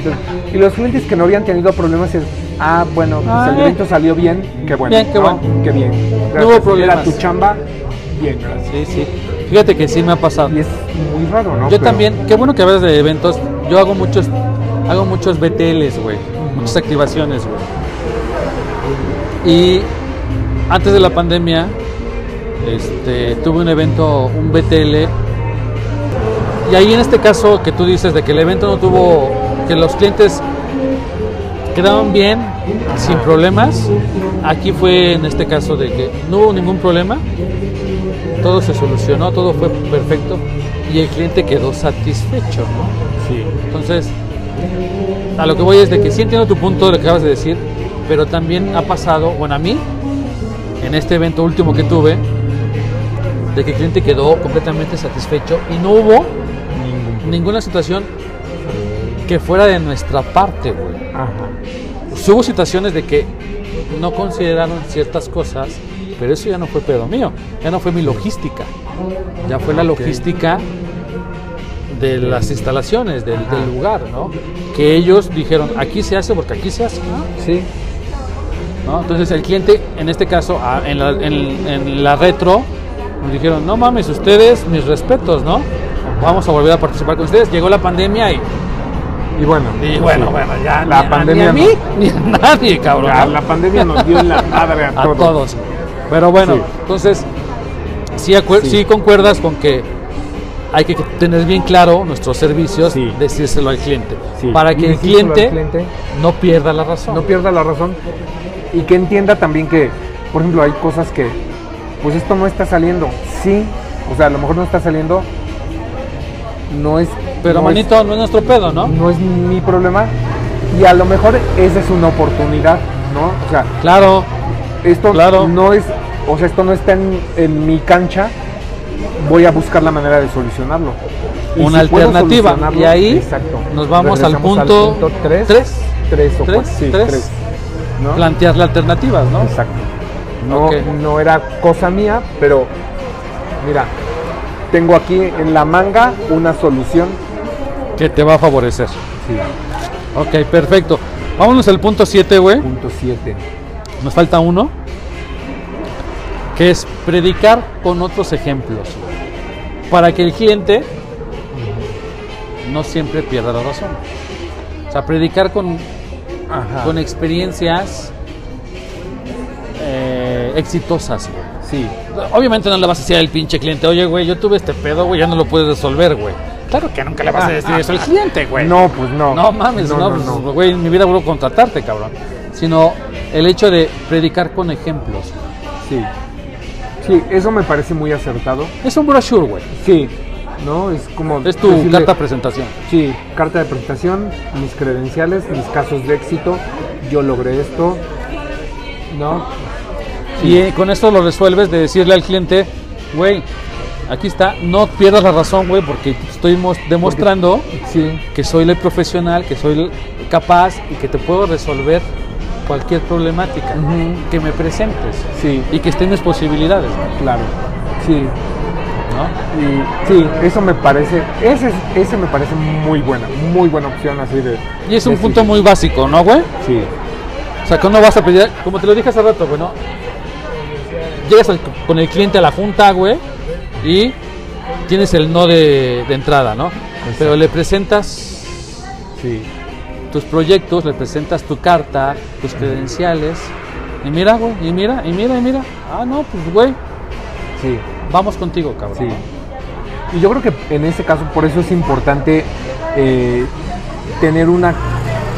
Speaker 3: Y los clientes que no habían tenido problemas es, ah, bueno, pues
Speaker 2: Ah,
Speaker 3: el evento salió bien, qué bueno.
Speaker 2: Bien, qué
Speaker 3: ¿no?
Speaker 2: bueno.
Speaker 3: Qué bien.
Speaker 2: No hubo
Speaker 3: Gracias.
Speaker 2: problemas.
Speaker 3: Era tu chamba, bien, gracias.
Speaker 2: Sí, sí. Fíjate que sí me ha pasado.
Speaker 3: Y es muy raro, ¿no?
Speaker 2: Yo
Speaker 3: Pero-
Speaker 2: también, qué bueno que hablas de eventos. Yo hago muchos, hago muchos BTLs, güey. Muchas activaciones, güey. Y antes de la pandemia, este, tuve un evento, un BTL. Y ahí en este caso que tú dices de que el evento no tuvo, que los clientes quedaron bien, sin problemas. Aquí fue en este caso de que no hubo ningún problema, todo se solucionó, todo fue perfecto y el cliente quedó satisfecho. ¿no?
Speaker 3: Sí.
Speaker 2: Entonces, a lo que voy es de que sí entiendo tu punto de lo que acabas de decir, pero también ha pasado, bueno, a mí, en este evento último que tuve, de que el cliente quedó completamente satisfecho y no hubo ninguna situación que fuera de nuestra parte, güey.
Speaker 3: Ajá.
Speaker 2: Hubo situaciones de que no consideraron ciertas cosas, pero eso ya no fue pedo mío, ya no fue mi logística, ya fue la logística de las instalaciones, del, lugar, ¿no? Que ellos dijeron, aquí se hace porque aquí se hace, ¿no?
Speaker 3: Sí.
Speaker 2: ¿no? Entonces el cliente, en este caso, a- en la, en- en la retro, nos dijeron, no mames, ustedes, mis respetos, ¿no? Vamos a volver a participar con ustedes. Llegó la pandemia y,
Speaker 3: Y bueno.
Speaker 2: y bueno,
Speaker 3: sí.
Speaker 2: bueno, ya
Speaker 3: La
Speaker 2: ni,
Speaker 3: pandemia
Speaker 2: ni a mí, [LAUGHS] ni a nadie, cabrón.
Speaker 3: La pandemia nos dio en la madre a, [LAUGHS]
Speaker 2: a
Speaker 3: todos.
Speaker 2: todos. Pero bueno,
Speaker 3: Sí.
Speaker 2: entonces, sí,
Speaker 3: Sí.
Speaker 2: concuerdas con que hay que tener bien claro nuestros servicios,
Speaker 3: Sí.
Speaker 2: decírselo al cliente, para que el cliente,
Speaker 3: cliente.
Speaker 2: no pierda la razón.
Speaker 3: no pierda la razón y que entienda también que, por ejemplo, hay cosas que, pues esto no está saliendo. Sí, o sea, a lo mejor no está saliendo, no es.
Speaker 2: Pero
Speaker 3: no es-
Speaker 2: manito, no es nuestro pedo, ¿no?
Speaker 3: no es mi problema y a lo mejor esa es una oportunidad, ¿no? O sea,
Speaker 2: Claro,
Speaker 3: esto
Speaker 2: Claro.
Speaker 3: no es, o sea, esto no está en, en mi cancha, voy a buscar la manera de solucionarlo. Y
Speaker 2: una
Speaker 3: si
Speaker 2: alternativa. Y ahí
Speaker 3: exacto,
Speaker 2: nos vamos al punto,
Speaker 3: tres,
Speaker 2: tres,
Speaker 3: tres o
Speaker 2: tres,
Speaker 3: cuatro, sí,
Speaker 2: tres.
Speaker 3: tres, ¿no?
Speaker 2: plantearle alternativas, ¿no?
Speaker 3: Exacto. No, no era cosa mía, pero mira, tengo aquí en la manga una solución.
Speaker 2: Que te va a favorecer.
Speaker 3: Sí,
Speaker 2: Ok, perfecto. Vámonos al punto 7, güey.
Speaker 3: punto 7.
Speaker 2: Nos falta uno. Que es predicar con otros ejemplos. Para que el cliente no siempre pierda la razón. O sea, predicar con,
Speaker 3: Ajá.
Speaker 2: con experiencias eh, exitosas, güey.
Speaker 3: Sí,
Speaker 2: Obviamente no le vas a decir al pinche cliente, oye, güey, yo tuve este pedo, güey, ya no lo puedes resolver, güey. Claro que nunca le vas a decir eso al cliente, güey.
Speaker 3: No, pues no.
Speaker 2: No mames, no,
Speaker 3: no,
Speaker 2: pues,
Speaker 3: no.
Speaker 2: güey, en mi vida vuelvo a contratarte, cabrón. Sino el hecho de predicar con ejemplos.
Speaker 3: Sí. Sí, eso me parece muy acertado.
Speaker 2: Es un brochure, güey.
Speaker 3: Sí, ¿no? Es como.
Speaker 2: Es tu
Speaker 3: decirle-
Speaker 2: carta presentación.
Speaker 3: Sí, carta de presentación, mis credenciales, mis casos de éxito. Yo logré esto, ¿no?
Speaker 2: Y eh, con esto lo resuelves de decirle al cliente, güey, aquí está, no pierdas la razón, güey, porque estoy mos- demostrando
Speaker 3: Sí,
Speaker 2: que soy el profesional, que soy capaz y que te puedo resolver cualquier problemática que me presentes
Speaker 3: sí,
Speaker 2: y que esté en mis posibilidades,
Speaker 3: claro. Sí,
Speaker 2: ¿no?
Speaker 3: y sí, eso me parece, ese, es- ese me parece muy buena, muy buena opción así de.
Speaker 2: Y es un
Speaker 3: de
Speaker 2: punto
Speaker 3: sí.
Speaker 2: muy básico, ¿no, güey?
Speaker 3: Sí,
Speaker 2: O sea, cuando vas a pedir, como te lo dije hace rato, güey, ¿no? Llegas al- con el cliente a la junta, güey, y tienes el no de, de entrada, ¿no? Pero le presentas
Speaker 3: sí,
Speaker 2: tus proyectos, le presentas tu carta, tus credenciales, y mira, güey, y mira, y mira, y mira. Ah, no, pues, güey,
Speaker 3: sí.
Speaker 2: vamos contigo, cabrón.
Speaker 3: Sí. Y yo creo que en este caso, por eso es importante eh, tener una,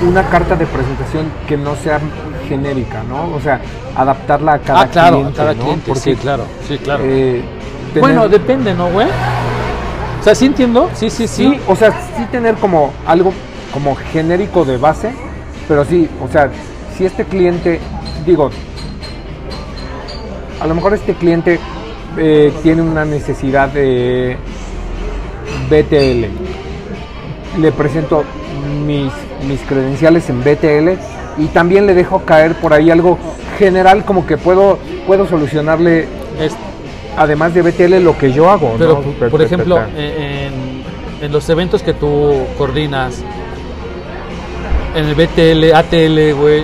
Speaker 3: una carta de presentación que no sea genérica, ¿no? O sea, adaptarla a cada
Speaker 2: ah, claro,
Speaker 3: cliente.
Speaker 2: a cada
Speaker 3: ¿no?
Speaker 2: cliente,
Speaker 3: Porque,
Speaker 2: sí, claro, sí, claro.
Speaker 3: eh, tener-
Speaker 2: Bueno, depende, ¿no, güey? O sea, sí entiendo, sí, sí, sí.
Speaker 3: sí, o sea, sí tener como algo como genérico de base, pero sí, o sea, si este cliente, digo, a lo mejor este cliente eh, tiene una necesidad de BTL, le presento mis, mis credenciales en BTL y también le dejo caer por ahí algo general como que puedo, puedo solucionarle,
Speaker 2: Es-
Speaker 3: además de BTL, lo que yo hago.
Speaker 2: Pero,
Speaker 3: ¿no?
Speaker 2: por- por ejemplo, eh, en, en los eventos que tú coordinas, en el BTL, ATL, güey,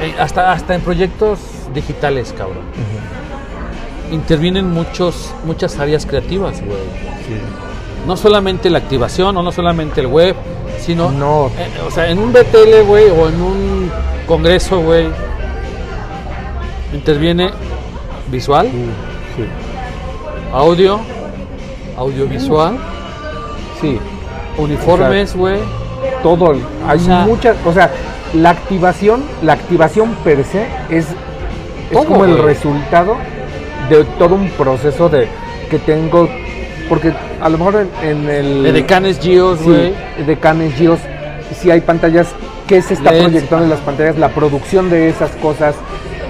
Speaker 2: eh, hasta, hasta en proyectos digitales, cabrón, intervienen muchos, muchas áreas creativas, güey.
Speaker 3: Sí.
Speaker 2: No solamente la activación o no solamente el web, sino,
Speaker 3: No.
Speaker 2: eh, o sea, en un BTL, güey, o en un congreso, güey, interviene visual,
Speaker 3: Sí.
Speaker 2: audio, audiovisual,
Speaker 3: Sí,
Speaker 2: uniformes, güey.
Speaker 3: Todo. Hay
Speaker 2: O sea-
Speaker 3: muchas, o sea, la activación, la activación per se es, es
Speaker 2: Todo,
Speaker 3: como el
Speaker 2: güey.
Speaker 3: resultado de todo un proceso de que tengo, porque a lo mejor en, en el
Speaker 2: De decanes Gios,
Speaker 3: sí,
Speaker 2: güey.
Speaker 3: de Canes Gios, si hay pantallas, ¿qué se está proyectando en las pantallas? La producción de esas cosas,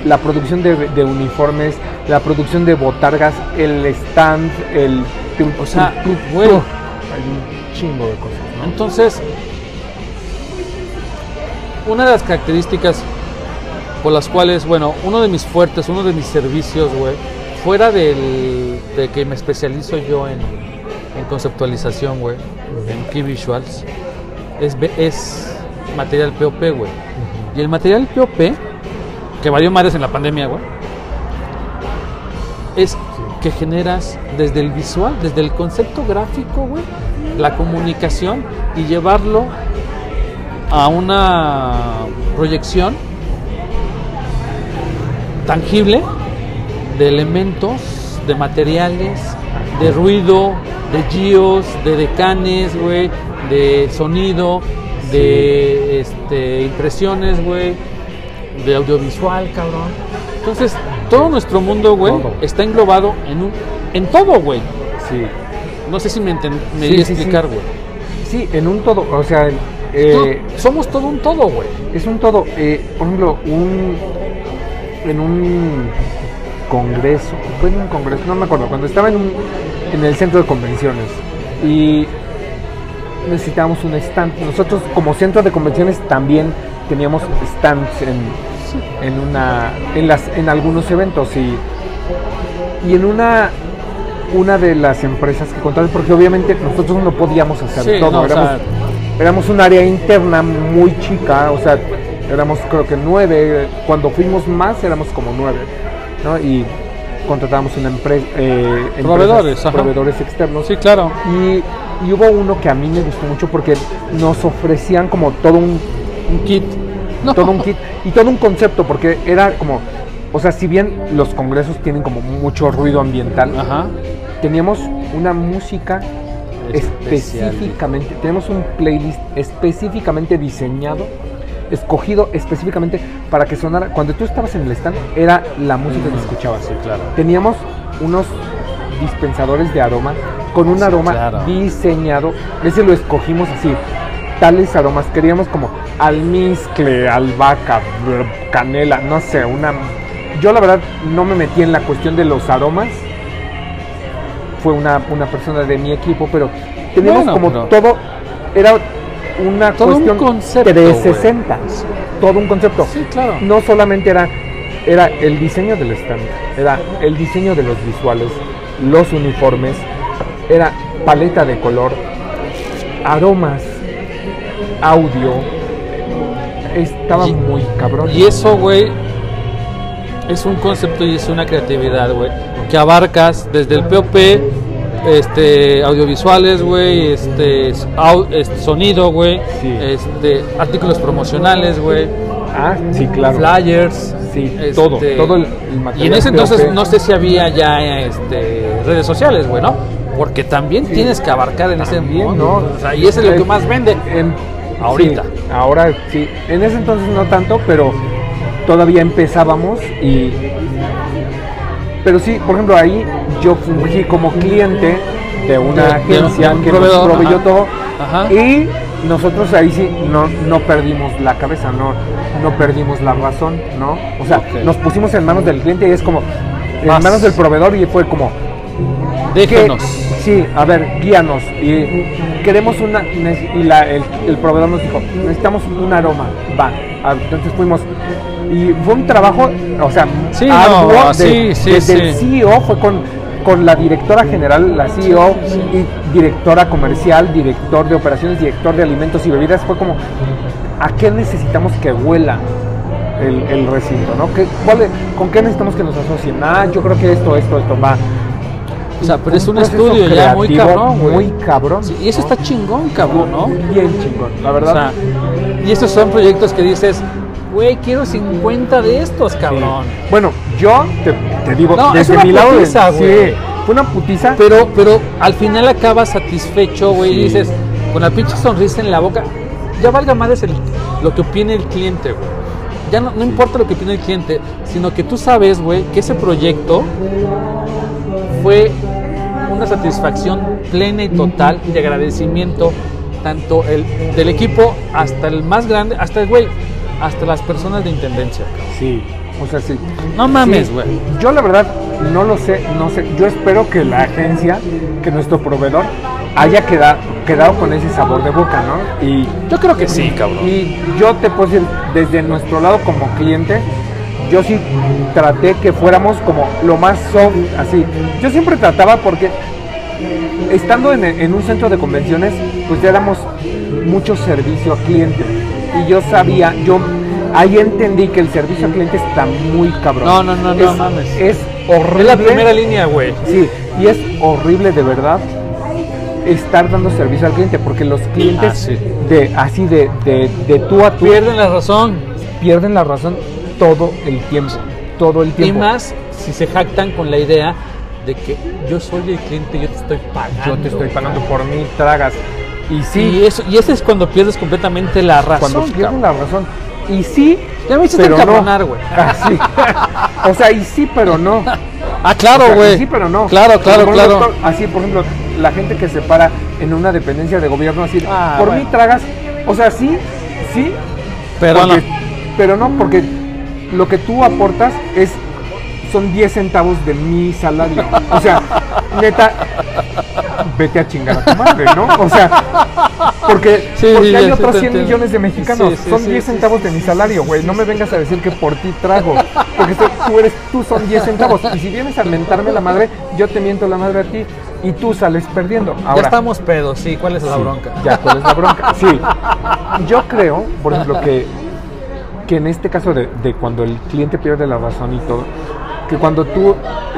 Speaker 3: la producción de, de uniformes, la producción de botargas, el stand, el...
Speaker 2: O sea, güey.
Speaker 3: Hay un chingo de cosas, ¿no?
Speaker 2: Entonces, una de las características por las cuales, bueno, uno de mis fuertes, uno de mis servicios, güey, fuera del, de que me especializo yo en, en conceptualización, güey, en Key Visuals, es, es material POP, güey. Y el material POP, que valió madres en la pandemia, güey, es que generas desde el visual, desde el concepto gráfico, güey, la comunicación y llevarlo a una proyección tangible de elementos, de materiales, de ruido, de gios, de decanes, güey, de sonido, de este, impresiones, güey, de audiovisual, cabrón. Entonces, todo nuestro mundo, güey, está englobado en un en todo, güey.
Speaker 3: Sí.
Speaker 2: No sé si me, me
Speaker 3: Sí,
Speaker 2: di a
Speaker 3: sí, sí.
Speaker 2: explicar, güey.
Speaker 3: Sí, en un todo, o sea, eh,
Speaker 2: somos todo un todo, güey.
Speaker 3: es un todo. eh, por ejemplo, un en un congreso, fue en un congreso, no me acuerdo, cuando estaba en, un, en el centro de convenciones y necesitábamos un stand. Nosotros como centro de convenciones también teníamos stands en, en una en las en algunos eventos y y en una una de las empresas que contaste porque obviamente nosotros no podíamos hacer
Speaker 2: Sí,
Speaker 3: todo
Speaker 2: no, o
Speaker 3: éramos,
Speaker 2: sea-
Speaker 3: éramos un área interna muy chica o sea éramos creo que nueve cuando fuimos más éramos como nueve ¿no? y contratábamos una empresa
Speaker 2: Proveedores, ajá.
Speaker 3: proveedores externos
Speaker 2: Sí, claro.
Speaker 3: y, y hubo uno que a mí me gustó mucho porque nos ofrecían como todo un
Speaker 2: Un kit. No. [LAUGHS]
Speaker 3: todo un kit y todo un concepto, porque era como, o sea, si bien los congresos tienen como mucho ruido ambiental,
Speaker 2: Ajá.
Speaker 3: teníamos una música. Específicamente, tenemos un playlist específicamente diseñado, escogido específicamente para que sonara, cuando tú estabas en el stand, era la música que escuchabas.
Speaker 2: Sí, claro.
Speaker 3: Teníamos unos dispensadores de aroma con un
Speaker 2: Sí,
Speaker 3: aroma
Speaker 2: claro.
Speaker 3: diseñado. Ese lo escogimos así. Tales aromas. Queríamos como almizcle, albahaca, canela, no sé, una... Yo la verdad no me metí en la cuestión de los aromas. Fue una, una persona de mi equipo, pero teníamos
Speaker 2: Bueno,
Speaker 3: como todo... Era una
Speaker 2: Todo un
Speaker 3: cuestión
Speaker 2: concepto,
Speaker 3: 360. Todo un concepto
Speaker 2: Sí, claro.
Speaker 3: no solamente era, era el diseño del stand, era el diseño de los visuales, los uniformes, era paleta de color, aromas, audio. Estaba
Speaker 2: Y-
Speaker 3: muy cabrón.
Speaker 2: Y eso, güey, es un concepto y es una creatividad, güey, que abarcas desde el POP, este, audiovisuales, güey, este, au- este, sonido, güey,
Speaker 3: Sí.
Speaker 2: este, artículos promocionales, güey,
Speaker 3: Ah, sí, claro.
Speaker 2: flyers,
Speaker 3: Sí,
Speaker 2: este,
Speaker 3: todo, todo el, el
Speaker 2: Y
Speaker 3: material.
Speaker 2: en ese entonces
Speaker 3: POP.
Speaker 2: no sé si había ya este, redes sociales, güey, ¿no? Porque también
Speaker 3: Sí.
Speaker 2: tienes que abarcar en ese mundo.
Speaker 3: ¿no?
Speaker 2: O sea, y eso es lo que más vende.
Speaker 3: En-
Speaker 2: Ahorita.
Speaker 3: sí, ahora sí. En ese entonces no tanto, pero todavía empezábamos y. Pero sí, por ejemplo, ahí yo fungí como cliente de una
Speaker 2: De- de-
Speaker 3: agencia
Speaker 2: de un
Speaker 3: que
Speaker 2: proveedor,
Speaker 3: nos proveyó
Speaker 2: ajá.
Speaker 3: todo.
Speaker 2: Ajá.
Speaker 3: Y nosotros ahí sí no, no perdimos la cabeza, no, no perdimos la razón, ¿no? O sea, nos pusimos en manos del cliente y es como. En manos del proveedor y fue como, que-
Speaker 2: Déjenos.
Speaker 3: Sí, a ver, guíanos. Y queremos una. Y la- el, el proveedor nos dijo: necesitamos un aroma. Va. Entonces fuimos. Y fue un trabajo, o sea,
Speaker 2: Sí,
Speaker 3: arduo
Speaker 2: no,
Speaker 3: de-
Speaker 2: sí, sí,
Speaker 3: desde el. CEO, fue con, con la directora general, la CEO, y directora comercial, director de operaciones, director de alimentos y bebidas. Fue como: ¿a qué necesitamos que huela? El, el recinto, ¿no? ¿Qué, cuál ¿Con qué necesitamos que nos asocien? Ah, yo creo que esto, esto, esto va.
Speaker 2: O sea, pero es un estudio ya muy cabrón, güey.
Speaker 3: Muy cabrón.
Speaker 2: Sí, y eso está chingón, cabrón, ¿no?
Speaker 3: Bien chingón, la
Speaker 2: O
Speaker 3: verdad.
Speaker 2: sea, y estos son proyectos que dices, güey, quiero 50 de estos, cabrón.
Speaker 3: Sí. Bueno, yo te, te digo,
Speaker 2: No, es
Speaker 3: desde
Speaker 2: una
Speaker 3: mi lado. de- sí, fue una putiza.
Speaker 2: Pero, pero al final acabas satisfecho, güey, y dices, con la pinche sonrisa en la boca, ya valga más el, lo que opine el cliente, güey. Ya no, no importa lo que opine el cliente, sino que tú sabes, güey, que ese proyecto fue una satisfacción plena y total de agradecimiento, tanto el del equipo hasta el más grande, hasta el güey, hasta las personas de intendencia.
Speaker 3: Sí, o sea, sí.
Speaker 2: No mames,
Speaker 3: Sí,
Speaker 2: güey.
Speaker 3: Yo la verdad no lo sé, no sé. Yo espero que la agencia, que nuestro proveedor, haya quedado, quedado con ese sabor de boca, ¿no? Y
Speaker 2: Yo creo que sí, cabrón.
Speaker 3: Y yo te puedo decir, desde nuestro lado como cliente, yo sí traté que fuéramos como lo más soft, así. Yo siempre trataba porque estando en, en un centro de convenciones, pues ya damos mucho servicio a cliente. Y yo sabía, yo ahí entendí que el servicio al cliente está muy cabrón.
Speaker 2: No, no, no, no
Speaker 3: es,
Speaker 2: mames.
Speaker 3: Es horrible.
Speaker 2: Es la primera línea, güey.
Speaker 3: Sí, y es horrible de verdad estar dando servicio al cliente porque los clientes
Speaker 2: Ah, sí.
Speaker 3: de así de, de, de tú a tú
Speaker 2: Pierden la razón.
Speaker 3: pierden la razón todo el tiempo, todo el
Speaker 2: Y
Speaker 3: tiempo.
Speaker 2: más si se jactan con la idea de que yo soy el cliente, yo te estoy pagando.
Speaker 3: yo te estoy pagando por mí, tragas. Y sí,
Speaker 2: Y eso, y ese es cuando pierdes completamente la razón.
Speaker 3: cuando pierden
Speaker 2: cabrón.
Speaker 3: la razón. Y sí,
Speaker 2: Ya me hiciste
Speaker 3: no.
Speaker 2: encabronar, güey.
Speaker 3: Ah, sí. [LAUGHS] o sea, y sí, pero no.
Speaker 2: Ah, claro,
Speaker 3: O sea,
Speaker 2: güey.
Speaker 3: Sí, pero no.
Speaker 2: Claro, claro,
Speaker 3: Por
Speaker 2: claro.
Speaker 3: ejemplo, Así, por ejemplo, la gente que se para en una dependencia de gobierno, así,
Speaker 2: Ah,
Speaker 3: por
Speaker 2: bueno.
Speaker 3: mí tragas. O sea, sí, sí.
Speaker 2: Pero
Speaker 3: porque-
Speaker 2: no.
Speaker 3: Pero no, porque lo que tú aportas es son 10 centavos de mi salario. O sea, neta, vete a chingar a tu madre, ¿no? O sea, porque,
Speaker 2: Sí,
Speaker 3: porque
Speaker 2: sí,
Speaker 3: hay
Speaker 2: sí,
Speaker 3: otros
Speaker 2: te
Speaker 3: 100
Speaker 2: entiendo.
Speaker 3: millones de mexicanos. Son
Speaker 2: sí,
Speaker 3: 10
Speaker 2: sí,
Speaker 3: centavos de mi salario, güey. No me vengas a decir que por ti trago. Porque tú- eres, tú son 10 centavos. Y si vienes a mentarme la madre, yo te miento la madre a ti. Y tú sales perdiendo. Ahora,
Speaker 2: ya estamos pedos, sí, ¿cuál es la bronca?
Speaker 3: Ya, ¿cuál es la bronca? Sí. [LAUGHS] Yo creo, por ejemplo, que, que en este caso de, de cuando el cliente pierde la razón y todo, que cuando tú,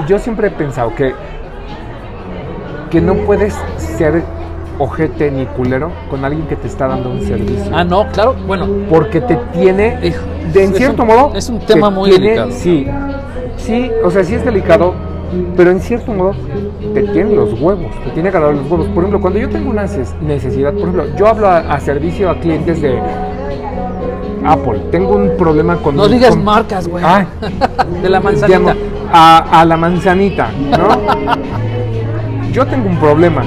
Speaker 3: yo siempre he pensado que, que no puedes ser ojete ni culero con alguien que te está dando un servicio.
Speaker 2: Ah, no, claro, bueno,
Speaker 3: Porque te tiene, de en cierto
Speaker 2: un-
Speaker 3: modo,
Speaker 2: es un
Speaker 3: te
Speaker 2: tema muy
Speaker 3: tiene-
Speaker 2: delicado.
Speaker 3: Sí, sí, o sea, sí es delicado, pero en cierto modo te tiene los huevos, te tiene agarrar los huevos. Por ejemplo, cuando yo tengo una ces- necesidad, por ejemplo, yo hablo a, a servicio a clientes de Apple, tengo un problema con...
Speaker 2: no digas
Speaker 3: con-
Speaker 2: marcas, güey.
Speaker 3: Ay,
Speaker 2: de la manzanita.
Speaker 3: a, a la manzanita, ¿no? Yo tengo un problema,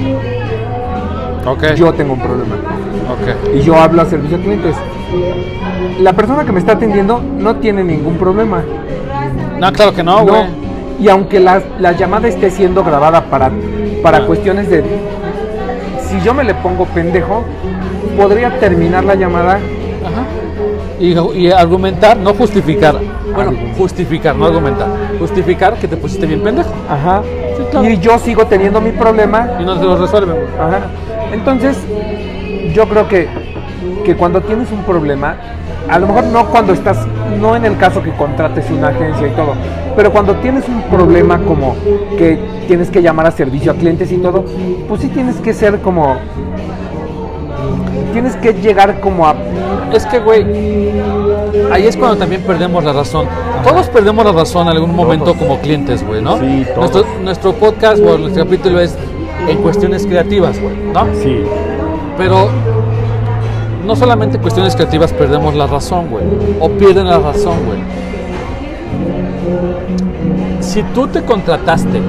Speaker 2: Ok,
Speaker 3: yo tengo un problema.
Speaker 2: ok.
Speaker 3: y yo hablo a servicio a clientes. La persona que me está atendiendo no tiene ningún problema.
Speaker 2: No, claro que no, güey.
Speaker 3: Y aunque la, la llamada esté siendo grabada para, para
Speaker 2: Ah.
Speaker 3: cuestiones de... Si yo me le pongo pendejo, podría terminar la llamada.
Speaker 2: Ajá. Y, y argumentar, no justificar. Bueno, justificar, no argumentar. Justificar que te pusiste bien pendejo.
Speaker 3: Ajá.
Speaker 2: Sí, claro.
Speaker 3: Y yo sigo teniendo mi problema.
Speaker 2: Y no te lo resuelven.
Speaker 3: Ajá. Entonces, yo creo que, que cuando tienes un problema, a lo mejor no cuando estás, no en el caso que contrates una agencia y todo, pero cuando tienes un problema como que tienes que llamar a servicio a clientes y todo, pues sí tienes que ser como, tienes que llegar como a,
Speaker 2: Es que, güey, ahí es cuando también perdemos la razón. Todos perdemos la razón en algún momento como clientes, güey, ¿no?
Speaker 3: Sí, todos.
Speaker 2: Nuestro, nuestro podcast o nuestro capítulo es en cuestiones creativas, güey, ¿no?
Speaker 3: sí,
Speaker 2: Pero no solamente en cuestiones creativas perdemos la razón, güey. O pierden la razón, güey. Si tú te contrataste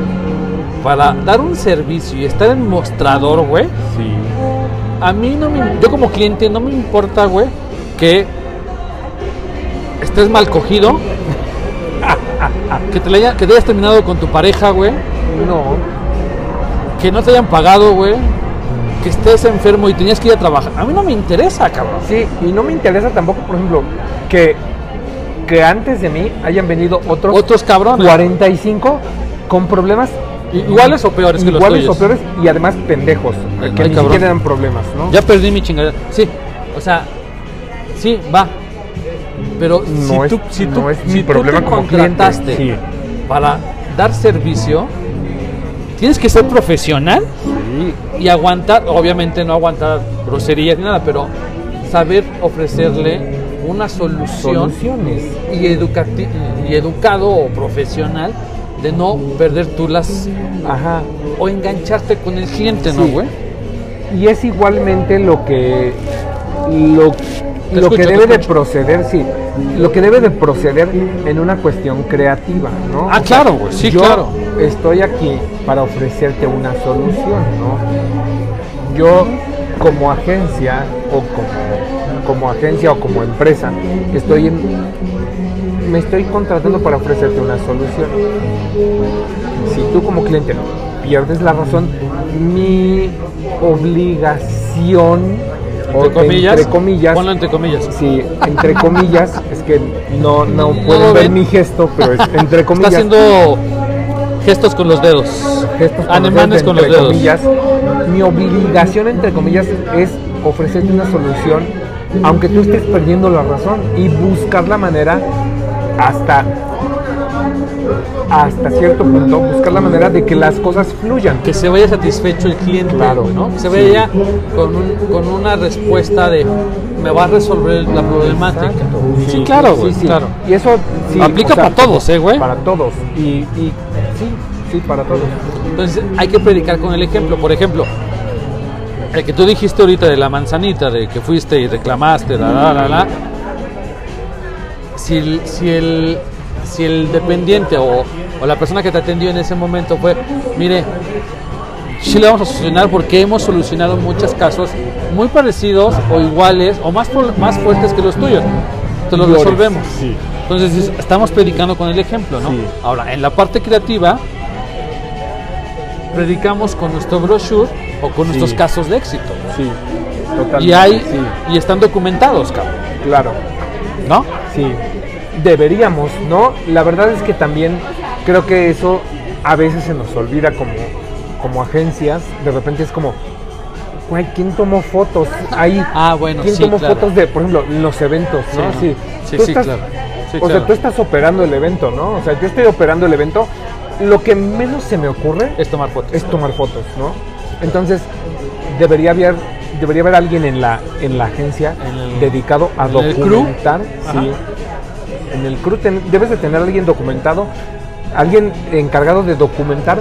Speaker 2: para dar un servicio y estar en mostrador, güey,
Speaker 3: sí,
Speaker 2: a mí no me... Yo como cliente no me importa, güey, que estés mal cogido, que te, haya- que te hayas terminado con tu pareja, güey,
Speaker 3: no,
Speaker 2: que no te hayan pagado, güey, que estés enfermo y tenías que ir a trabajar. A mí no me interesa, cabrón.
Speaker 3: sí, y no me interesa tampoco, por ejemplo, que, que antes de mí hayan venido otros
Speaker 2: Otros cabrones.
Speaker 3: 45 con problemas
Speaker 2: Iguales o peores que los
Speaker 3: iguales
Speaker 2: tuyos.
Speaker 3: o peores y además pendejos,
Speaker 2: Ay,
Speaker 3: que
Speaker 2: ay,
Speaker 3: ni
Speaker 2: cabrón.
Speaker 3: siquiera eran problemas, ¿no?
Speaker 2: Ya perdí mi chingadera. Sí, o sea, sí, va. Pero si
Speaker 3: No es-
Speaker 2: tú, si tú,
Speaker 3: no es
Speaker 2: si tú
Speaker 3: problema
Speaker 2: te contrataste
Speaker 3: sí.
Speaker 2: para dar servicio, tienes que ser profesional
Speaker 3: Sí,
Speaker 2: y aguantar, obviamente no aguantar groserías ni nada, pero saber ofrecerle una solución
Speaker 3: soluciones.
Speaker 2: y, educati- y educado o profesional de no perder tú las
Speaker 3: Ajá.
Speaker 2: o engancharte con el cliente, ¿no, güey?
Speaker 3: Y es igualmente lo que lo, lo
Speaker 2: escucho,
Speaker 3: que debe de proceder, sí, lo que debe de proceder en una cuestión creativa, ¿no?
Speaker 2: Ah,
Speaker 3: O
Speaker 2: claro, güey, sí,
Speaker 3: yo
Speaker 2: claro.
Speaker 3: Estoy aquí para ofrecerte una solución, ¿no? Yo como agencia o como, como agencia o como empresa estoy en me estoy contratando para ofrecerte una solución. Si tú como cliente pierdes la razón, mi obligación o
Speaker 2: Entre comillas,
Speaker 3: entre comillas,
Speaker 2: ponlo entre comillas.
Speaker 3: sí, entre comillas, es que no no pueden ver
Speaker 2: ven.
Speaker 3: mi gesto, pero es entre
Speaker 2: Está
Speaker 3: comillas.
Speaker 2: haciendo gestos con los dedos.
Speaker 3: gestos con los
Speaker 2: con
Speaker 3: dedos,
Speaker 2: los
Speaker 3: entre
Speaker 2: dedos.
Speaker 3: comillas, mi obligación entre comillas es ofrecerte una solución aunque tú estés perdiendo la razón y buscar la manera hasta hasta cierto punto buscar la manera de que las cosas fluyan
Speaker 2: Que se vaya satisfecho el cliente,
Speaker 3: Claro.
Speaker 2: ¿no? Que se
Speaker 3: Sí.
Speaker 2: vaya con, un- con una respuesta de me va a resolver la problemática. Sí, claro, güey,
Speaker 3: sí.
Speaker 2: claro.
Speaker 3: y eso
Speaker 2: Aplica para todos, ¿eh, güey?
Speaker 3: para todos y, y sí sí para todos
Speaker 2: Entonces hay que predicar con el ejemplo. Por ejemplo, el que tú dijiste ahorita de la manzanita, de que fuiste y reclamaste, la, la, la, la. Si el, si el, si el dependiente o, o la persona que te atendió en ese momento fue, mire, sí le vamos a solucionar porque hemos solucionado muchos casos muy parecidos o iguales o más, más fuertes que los tuyos. te lo
Speaker 3: Llores.
Speaker 2: resolvemos.
Speaker 3: Sí.
Speaker 2: Entonces es- estamos predicando con el ejemplo, ¿no?
Speaker 3: Sí.
Speaker 2: Ahora, en la parte creativa, predicamos con nuestro brochure o con nuestros casos de éxito.
Speaker 3: Sí, totalmente.
Speaker 2: Y hay y están documentados, cabrón,
Speaker 3: claro.
Speaker 2: ¿no?
Speaker 3: Sí, deberíamos, ¿no? La verdad es que también creo que eso a veces se nos olvida como, como agencias. De repente es como, güey, ¿quién tomó fotos ahí?
Speaker 2: Ah, bueno,
Speaker 3: ¿Quién
Speaker 2: sí,
Speaker 3: tomó
Speaker 2: claro.
Speaker 3: fotos de, por ejemplo, los eventos,
Speaker 2: Sí,
Speaker 3: ¿no?
Speaker 2: ¿no?
Speaker 3: Sí,
Speaker 2: Sí, sí,
Speaker 3: estás-
Speaker 2: claro. Sí,
Speaker 3: o sea, tú estás operando el evento, ¿no? O sea, yo estoy operando el evento. Lo que menos se me ocurre
Speaker 2: Es tomar fotos.
Speaker 3: es tomar fotos, ¿no? Entonces, debería haber, debería haber alguien en la, en la agencia
Speaker 2: En el-
Speaker 3: dedicado a documentar. Sí. En el crew ten- debes de tener a alguien documentado, alguien encargado de documentar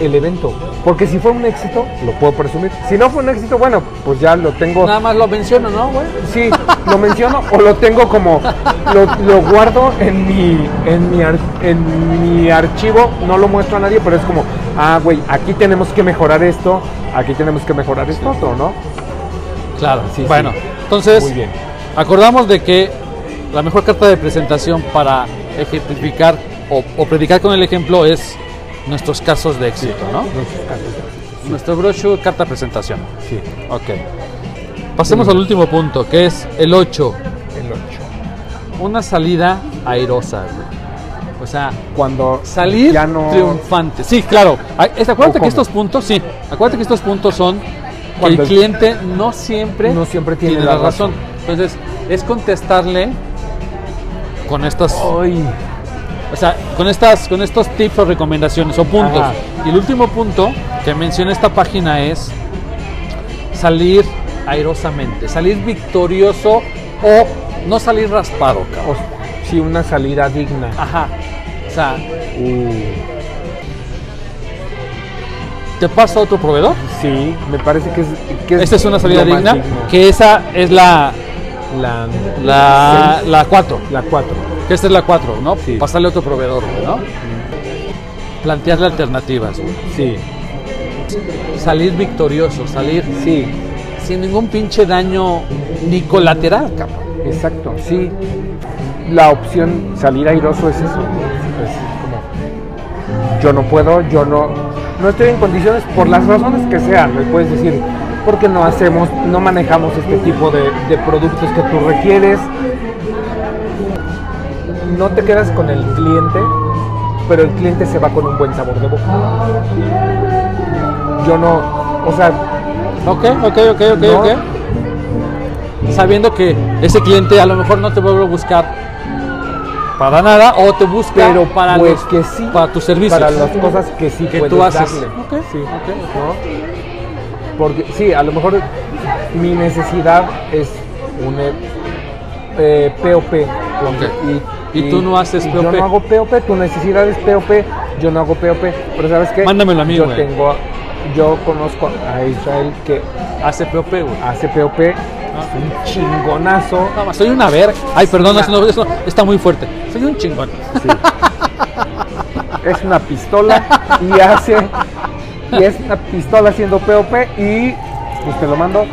Speaker 3: el evento. Porque si fue un éxito, lo puedo presumir. Si no fue un éxito, bueno, pues ya lo tengo.
Speaker 2: Nada más lo menciono, ¿no, güey?
Speaker 3: Sí, lo menciono o lo tengo como, lo, lo guardo en mi, en, mi ar- en mi archivo, no lo muestro a nadie, pero es como, ah, güey, aquí tenemos que mejorar esto, aquí tenemos que mejorar esto otro, ¿no?
Speaker 2: Claro.
Speaker 3: Sí, sí.
Speaker 2: bueno, entonces
Speaker 3: Muy bien.
Speaker 2: acordamos de que la mejor carta de presentación para ejemplificar o, o predicar con el ejemplo es nuestros casos de éxito, ¿no? Nuestro brochure, carta de presentación.
Speaker 3: Sí,
Speaker 2: Ok. Pasemos al último punto, que es el 8.
Speaker 3: el 8.
Speaker 2: Una salida airosa. O sea,
Speaker 3: Cuando
Speaker 2: salir
Speaker 3: no...
Speaker 2: triunfante. Sí, claro. Acuérdate
Speaker 3: ¿O
Speaker 2: que estos puntos, sí. Acuérdate que estos puntos son que
Speaker 3: Cuando
Speaker 2: el
Speaker 3: el-
Speaker 2: cliente no siempre,
Speaker 3: No siempre tiene la razón.
Speaker 2: Entonces, es contestarle con estas, o sea, con estas, con estos tips o recomendaciones o puntos.
Speaker 3: Ajá.
Speaker 2: Y el último punto que menciona esta página es salir airosamente, salir victorioso o no salir raspado, cabrón.
Speaker 3: o- sí, una salida digna.
Speaker 2: Ajá. O sea,
Speaker 3: Uh,
Speaker 2: te pasa a otro proveedor.
Speaker 3: sí, me parece que es... Que
Speaker 2: Esta es una salida digna, que esa es la
Speaker 3: La...
Speaker 2: la la 4,
Speaker 3: La 4.
Speaker 2: que esta es la 4, ¿no?
Speaker 3: Sí.
Speaker 2: Pasarle a otro proveedor, ¿no? Plantearle alternativas, güey.
Speaker 3: Sí,
Speaker 2: Salir victorioso, salir
Speaker 3: sí,
Speaker 2: sin ningún pinche daño ni colateral, cabrón.
Speaker 3: exacto, sí. La opción salir airoso es eso. Es como, yo no puedo, yo no, no estoy en condiciones por las razones que sean. Me puedes decir, porque no hacemos, no manejamos este tipo de, de productos que tú requieres. No te quedas con el cliente, pero el cliente se va con un buen sabor de boca. Yo no, o sea,
Speaker 2: Ok, ok, ok, ok,
Speaker 3: No.
Speaker 2: ok. Sabiendo que ese cliente a lo mejor no te vuelve a buscar para nada o te busca
Speaker 3: pero
Speaker 2: para
Speaker 3: pues
Speaker 2: los-
Speaker 3: que sí,
Speaker 2: para tus servicios.
Speaker 3: para las cosas que sí
Speaker 2: que
Speaker 3: puedes
Speaker 2: tú haces.
Speaker 3: darle.
Speaker 2: Ok,
Speaker 3: Sí,
Speaker 2: ok, ok.
Speaker 3: ¿no? Porque sí, a lo mejor mi necesidad es un eh, POP.
Speaker 2: Ok. Y tú no haces
Speaker 3: y Yo
Speaker 2: POP.
Speaker 3: no hago POP, tu necesidad es POP, yo no hago POP. Pero ¿sabes qué?
Speaker 2: Mándamelo a mí,
Speaker 3: Yo tengo, yo conozco a Israel que
Speaker 2: Hace POP, güey.
Speaker 3: hace POP, es un chingonazo.
Speaker 2: Más, soy una ver. Ay, perdón,
Speaker 3: Una-
Speaker 2: eso, no- eso está muy fuerte. Soy un chingón.
Speaker 3: Sí. es una pistola y hace y es una pistola haciendo POP y pues te lo mando.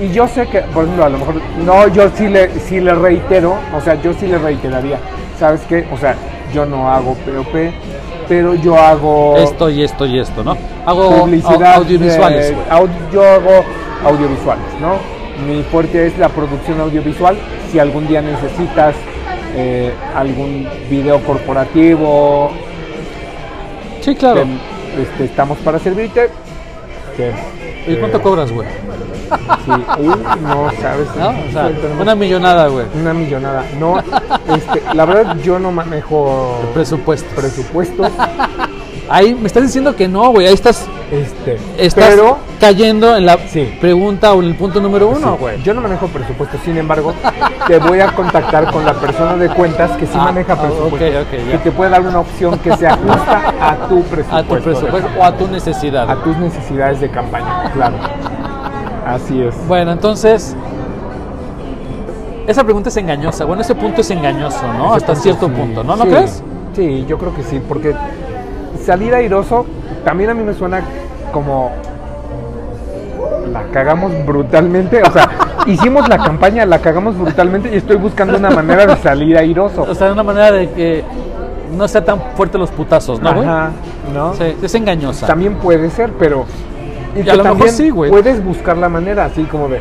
Speaker 3: Y yo sé que por ejemplo a lo mejor no yo sí le sí le reitero o sea yo sí le reiteraría. Sabes qué o sea yo no hago POP pero yo hago
Speaker 2: Esto y esto y esto, ¿no? Hago
Speaker 3: publicidad
Speaker 2: au- audiovisuales,
Speaker 3: yo hago audiovisuales no mi fuerte es la producción audiovisual. Si algún día necesitas eh, algún video corporativo
Speaker 2: Sí, claro.
Speaker 3: Este, estamos para servirte
Speaker 2: ¿Y cuánto
Speaker 3: eh,
Speaker 2: cobras, güey?
Speaker 3: sí, no sabes
Speaker 2: ¿No? O sea, una millonada, güey.
Speaker 3: una millonada no este, la verdad yo no manejo
Speaker 2: Presupuesto.
Speaker 3: presupuestos [LAUGHS]
Speaker 2: Ahí me estás diciendo que no, güey. Ahí estás,
Speaker 3: este
Speaker 2: estás
Speaker 3: pero
Speaker 2: cayendo en la
Speaker 3: Sí.
Speaker 2: pregunta o en el punto número uno,
Speaker 3: Sí,
Speaker 2: güey.
Speaker 3: Yo no manejo presupuesto, sin embargo, te voy a contactar con la persona de cuentas que sí
Speaker 2: Ah,
Speaker 3: maneja
Speaker 2: ah,
Speaker 3: presupuesto.
Speaker 2: ok, ok, ya.
Speaker 3: que te puede dar una opción que se ajusta a tu presupuesto.
Speaker 2: A tu presupuesto o a tu necesidad.
Speaker 3: a tus necesidades de campaña, claro. Así es.
Speaker 2: Bueno, entonces. Esa pregunta es engañosa. Bueno, ese punto es engañoso, ¿no?
Speaker 3: Ese
Speaker 2: Hasta cierto
Speaker 3: sí.
Speaker 2: punto, ¿no? ¿No
Speaker 3: Sí,
Speaker 2: crees?
Speaker 3: Sí, yo creo que sí, porque salir airoso también a mí me suena como la cagamos brutalmente, o sea, hicimos la campaña, la cagamos brutalmente y estoy buscando una manera de salir airoso.
Speaker 2: O sea, una manera de que no sea tan fuerte los putazos, ¿no, güey?
Speaker 3: Ajá, ¿no?
Speaker 2: Sí, es engañosa.
Speaker 3: También puede ser, pero. Y,
Speaker 2: Y
Speaker 3: que
Speaker 2: a lo mejor
Speaker 3: también
Speaker 2: sí, güey.
Speaker 3: Puedes buscar la manera, así como de. eh,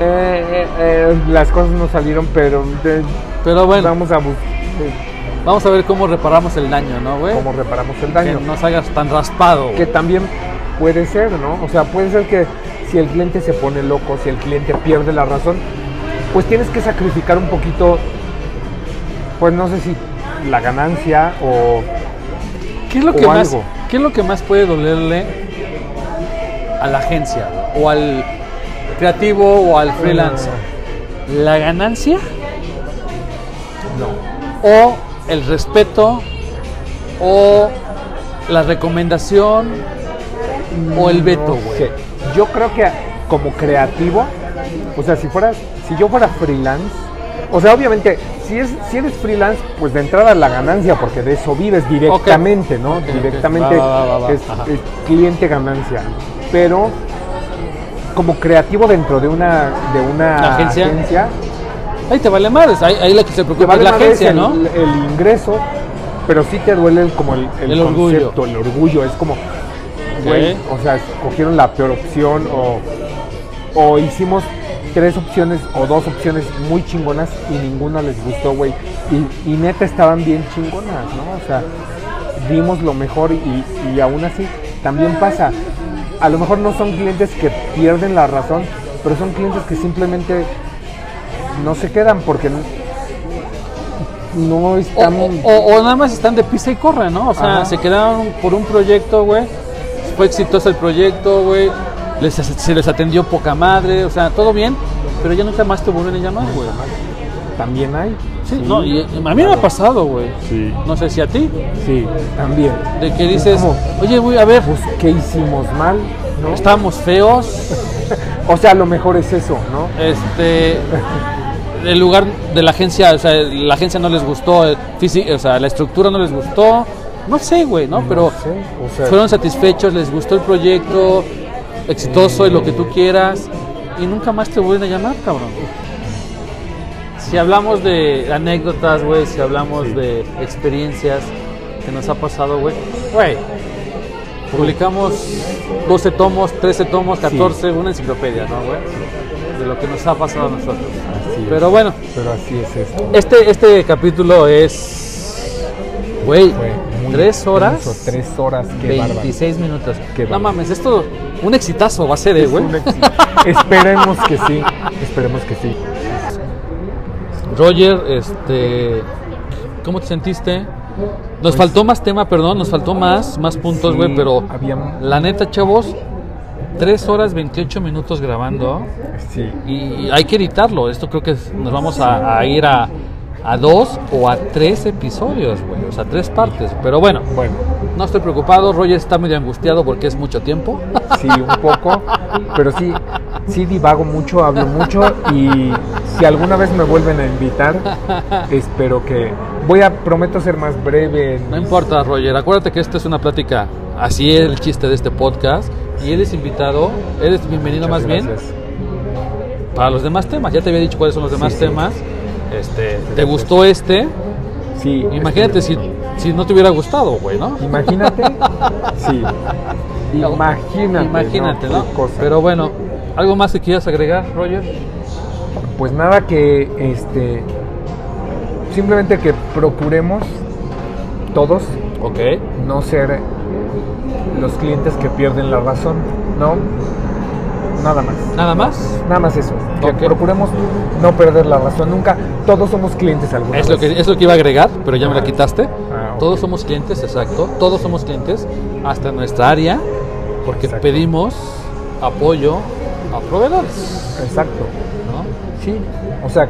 Speaker 3: eh, eh, las cosas no salieron, pero de-
Speaker 2: Pero bueno,
Speaker 3: vamos a buscar
Speaker 2: vamos a ver cómo reparamos el daño, ¿no, güey?
Speaker 3: cómo reparamos el
Speaker 2: Que
Speaker 3: daño.
Speaker 2: no salgas tan raspado.
Speaker 3: Que también puede ser, ¿no? O sea, puede ser que si el cliente se pone loco, si el cliente pierde la razón, pues tienes que sacrificar un poquito, pues no sé si la ganancia o
Speaker 2: ¿Qué es lo que más,
Speaker 3: algo.
Speaker 2: qué es lo que más puede dolerle a la agencia o al creativo o al freelancer? ¿La ganancia
Speaker 3: no.
Speaker 2: o el respeto o la recomendación o el veto,
Speaker 3: No
Speaker 2: güey?
Speaker 3: Yo creo que como creativo, o sea, si fuera, si yo fuera freelance, o sea, obviamente, si es, si eres freelance, pues de entrada la ganancia, porque de eso vives directamente, ¿no? Directamente
Speaker 2: Va, va, va, va.
Speaker 3: es, cliente ganancia. Pero como creativo dentro de una de una
Speaker 2: ¿Agencia?
Speaker 3: agencia,
Speaker 2: Ahí te vale madres, ahí, ahí la que se preocupa
Speaker 3: vale
Speaker 2: es la agencia,
Speaker 3: el,
Speaker 2: ¿no?
Speaker 3: el ingreso, pero sí te duele el- como el, el
Speaker 2: El orgullo.
Speaker 3: concepto, el orgullo. Es como, güey, o sea, escogieron la peor opción o, o hicimos tres opciones o dos opciones muy chingonas y ninguna les gustó, güey. Y, y neta estaban bien chingonas, ¿no? O sea, dimos lo mejor y, y aún así también pasa. A lo mejor no son clientes que pierden la razón, pero son clientes que simplemente no se quedan porque no, están...
Speaker 2: o- o- o nada más están de pisa y corre, ¿no? O sea,
Speaker 3: Ajá.
Speaker 2: se quedaron por un proyecto, güey. Fue exitoso el proyecto, güey. Les, se les atendió poca madre, o sea, todo bien, pero ya nunca más te vuelven a llamar, güey.
Speaker 3: También hay.
Speaker 2: Sí, no, y, a mí me ha pasado, güey.
Speaker 3: Sí.
Speaker 2: No sé si a ti,
Speaker 3: Sí, también.
Speaker 2: de que dices,
Speaker 3: ¿Cómo?
Speaker 2: oye, güey, a ver,
Speaker 3: Pues, ¿qué hicimos mal? ¿no?
Speaker 2: estamos feos, [LAUGHS]
Speaker 3: O sea, lo mejor es eso, ¿no?
Speaker 2: este el lugar de la agencia, o sea, la agencia no les gustó, físi- o sea, la estructura no les gustó, no sé, güey, ¿no? Pero
Speaker 3: sé, o sea-
Speaker 2: fueron satisfechos, les gustó el proyecto, exitoso y lo que tú quieras, y nunca más te vuelven a llamar, cabrón. Si hablamos de anécdotas, güey, si hablamos de experiencias que nos ha pasado, güey, güey, publicamos 12 tomos, 13 tomos, 14, una enciclopedia, ¿no, güey? De lo que nos ha pasado a nosotros.
Speaker 3: Así es.
Speaker 2: Pero bueno,
Speaker 3: Pero así es esto.
Speaker 2: este, este capítulo es, güey, 3 horas,
Speaker 3: denso, tres horas, qué bárbaro.
Speaker 2: 26 minutos.
Speaker 3: Qué
Speaker 2: no
Speaker 3: bárbaro.
Speaker 2: mames, esto un exitazo va a ser, eh, güey.
Speaker 3: esperemos que sí, esperemos que sí.
Speaker 2: Roger, este, ¿cómo te sentiste? Nos faltó más tema, perdón, nos faltó más, más puntos,
Speaker 3: Sí,
Speaker 2: güey, pero
Speaker 3: había-
Speaker 2: la neta, chavos, 3 horas 28 minutos grabando
Speaker 3: Sí.
Speaker 2: y hay que editarlo. Esto creo que nos vamos a, a ir a, a dos o a tres episodios, güey, o sea, tres partes. Pero bueno,
Speaker 3: Bueno,
Speaker 2: no estoy preocupado, Roger está medio angustiado porque es mucho tiempo.
Speaker 3: sí, un poco, pero sí, sí divago mucho, hablo mucho y si alguna vez me vuelven a invitar, espero que voy a prometo ser más breve. en
Speaker 2: No importa, Roger. Acuérdate que esta es una plática. Así es el chiste de este podcast. Y él es invitado. Eres bienvenido
Speaker 3: Muchas
Speaker 2: más bien para los demás temas. Ya te había dicho cuáles son los demás
Speaker 3: Sí, sí.
Speaker 2: Este, ¿Te gustó este?
Speaker 3: Sí.
Speaker 2: Imagínate si, si no te hubiera gustado, güey, ¿no?
Speaker 3: Imagínate. [LAUGHS] Sí. Imagínate.
Speaker 2: Imagínate, ¿no? Pero bueno, ¿algo más que quieras agregar, Roger?
Speaker 3: Pues nada que este simplemente que procuremos todos
Speaker 2: Ok.
Speaker 3: no ser los clientes que pierden la razón, ¿no? Nada más.
Speaker 2: ¿Nada más?
Speaker 3: Nada más eso. Que procuremos no perder la razón nunca. Todos somos clientes alguna
Speaker 2: Es lo, que,
Speaker 3: vez.
Speaker 2: es lo que iba a agregar, pero ya me la
Speaker 3: Ah.
Speaker 2: quitaste.
Speaker 3: Ah.
Speaker 2: Todos somos clientes, exacto. Todos somos clientes, hasta nuestra área, porque
Speaker 3: Exacto.
Speaker 2: pedimos apoyo a proveedores.
Speaker 3: Exacto.
Speaker 2: ¿no?
Speaker 3: Sí. O sea,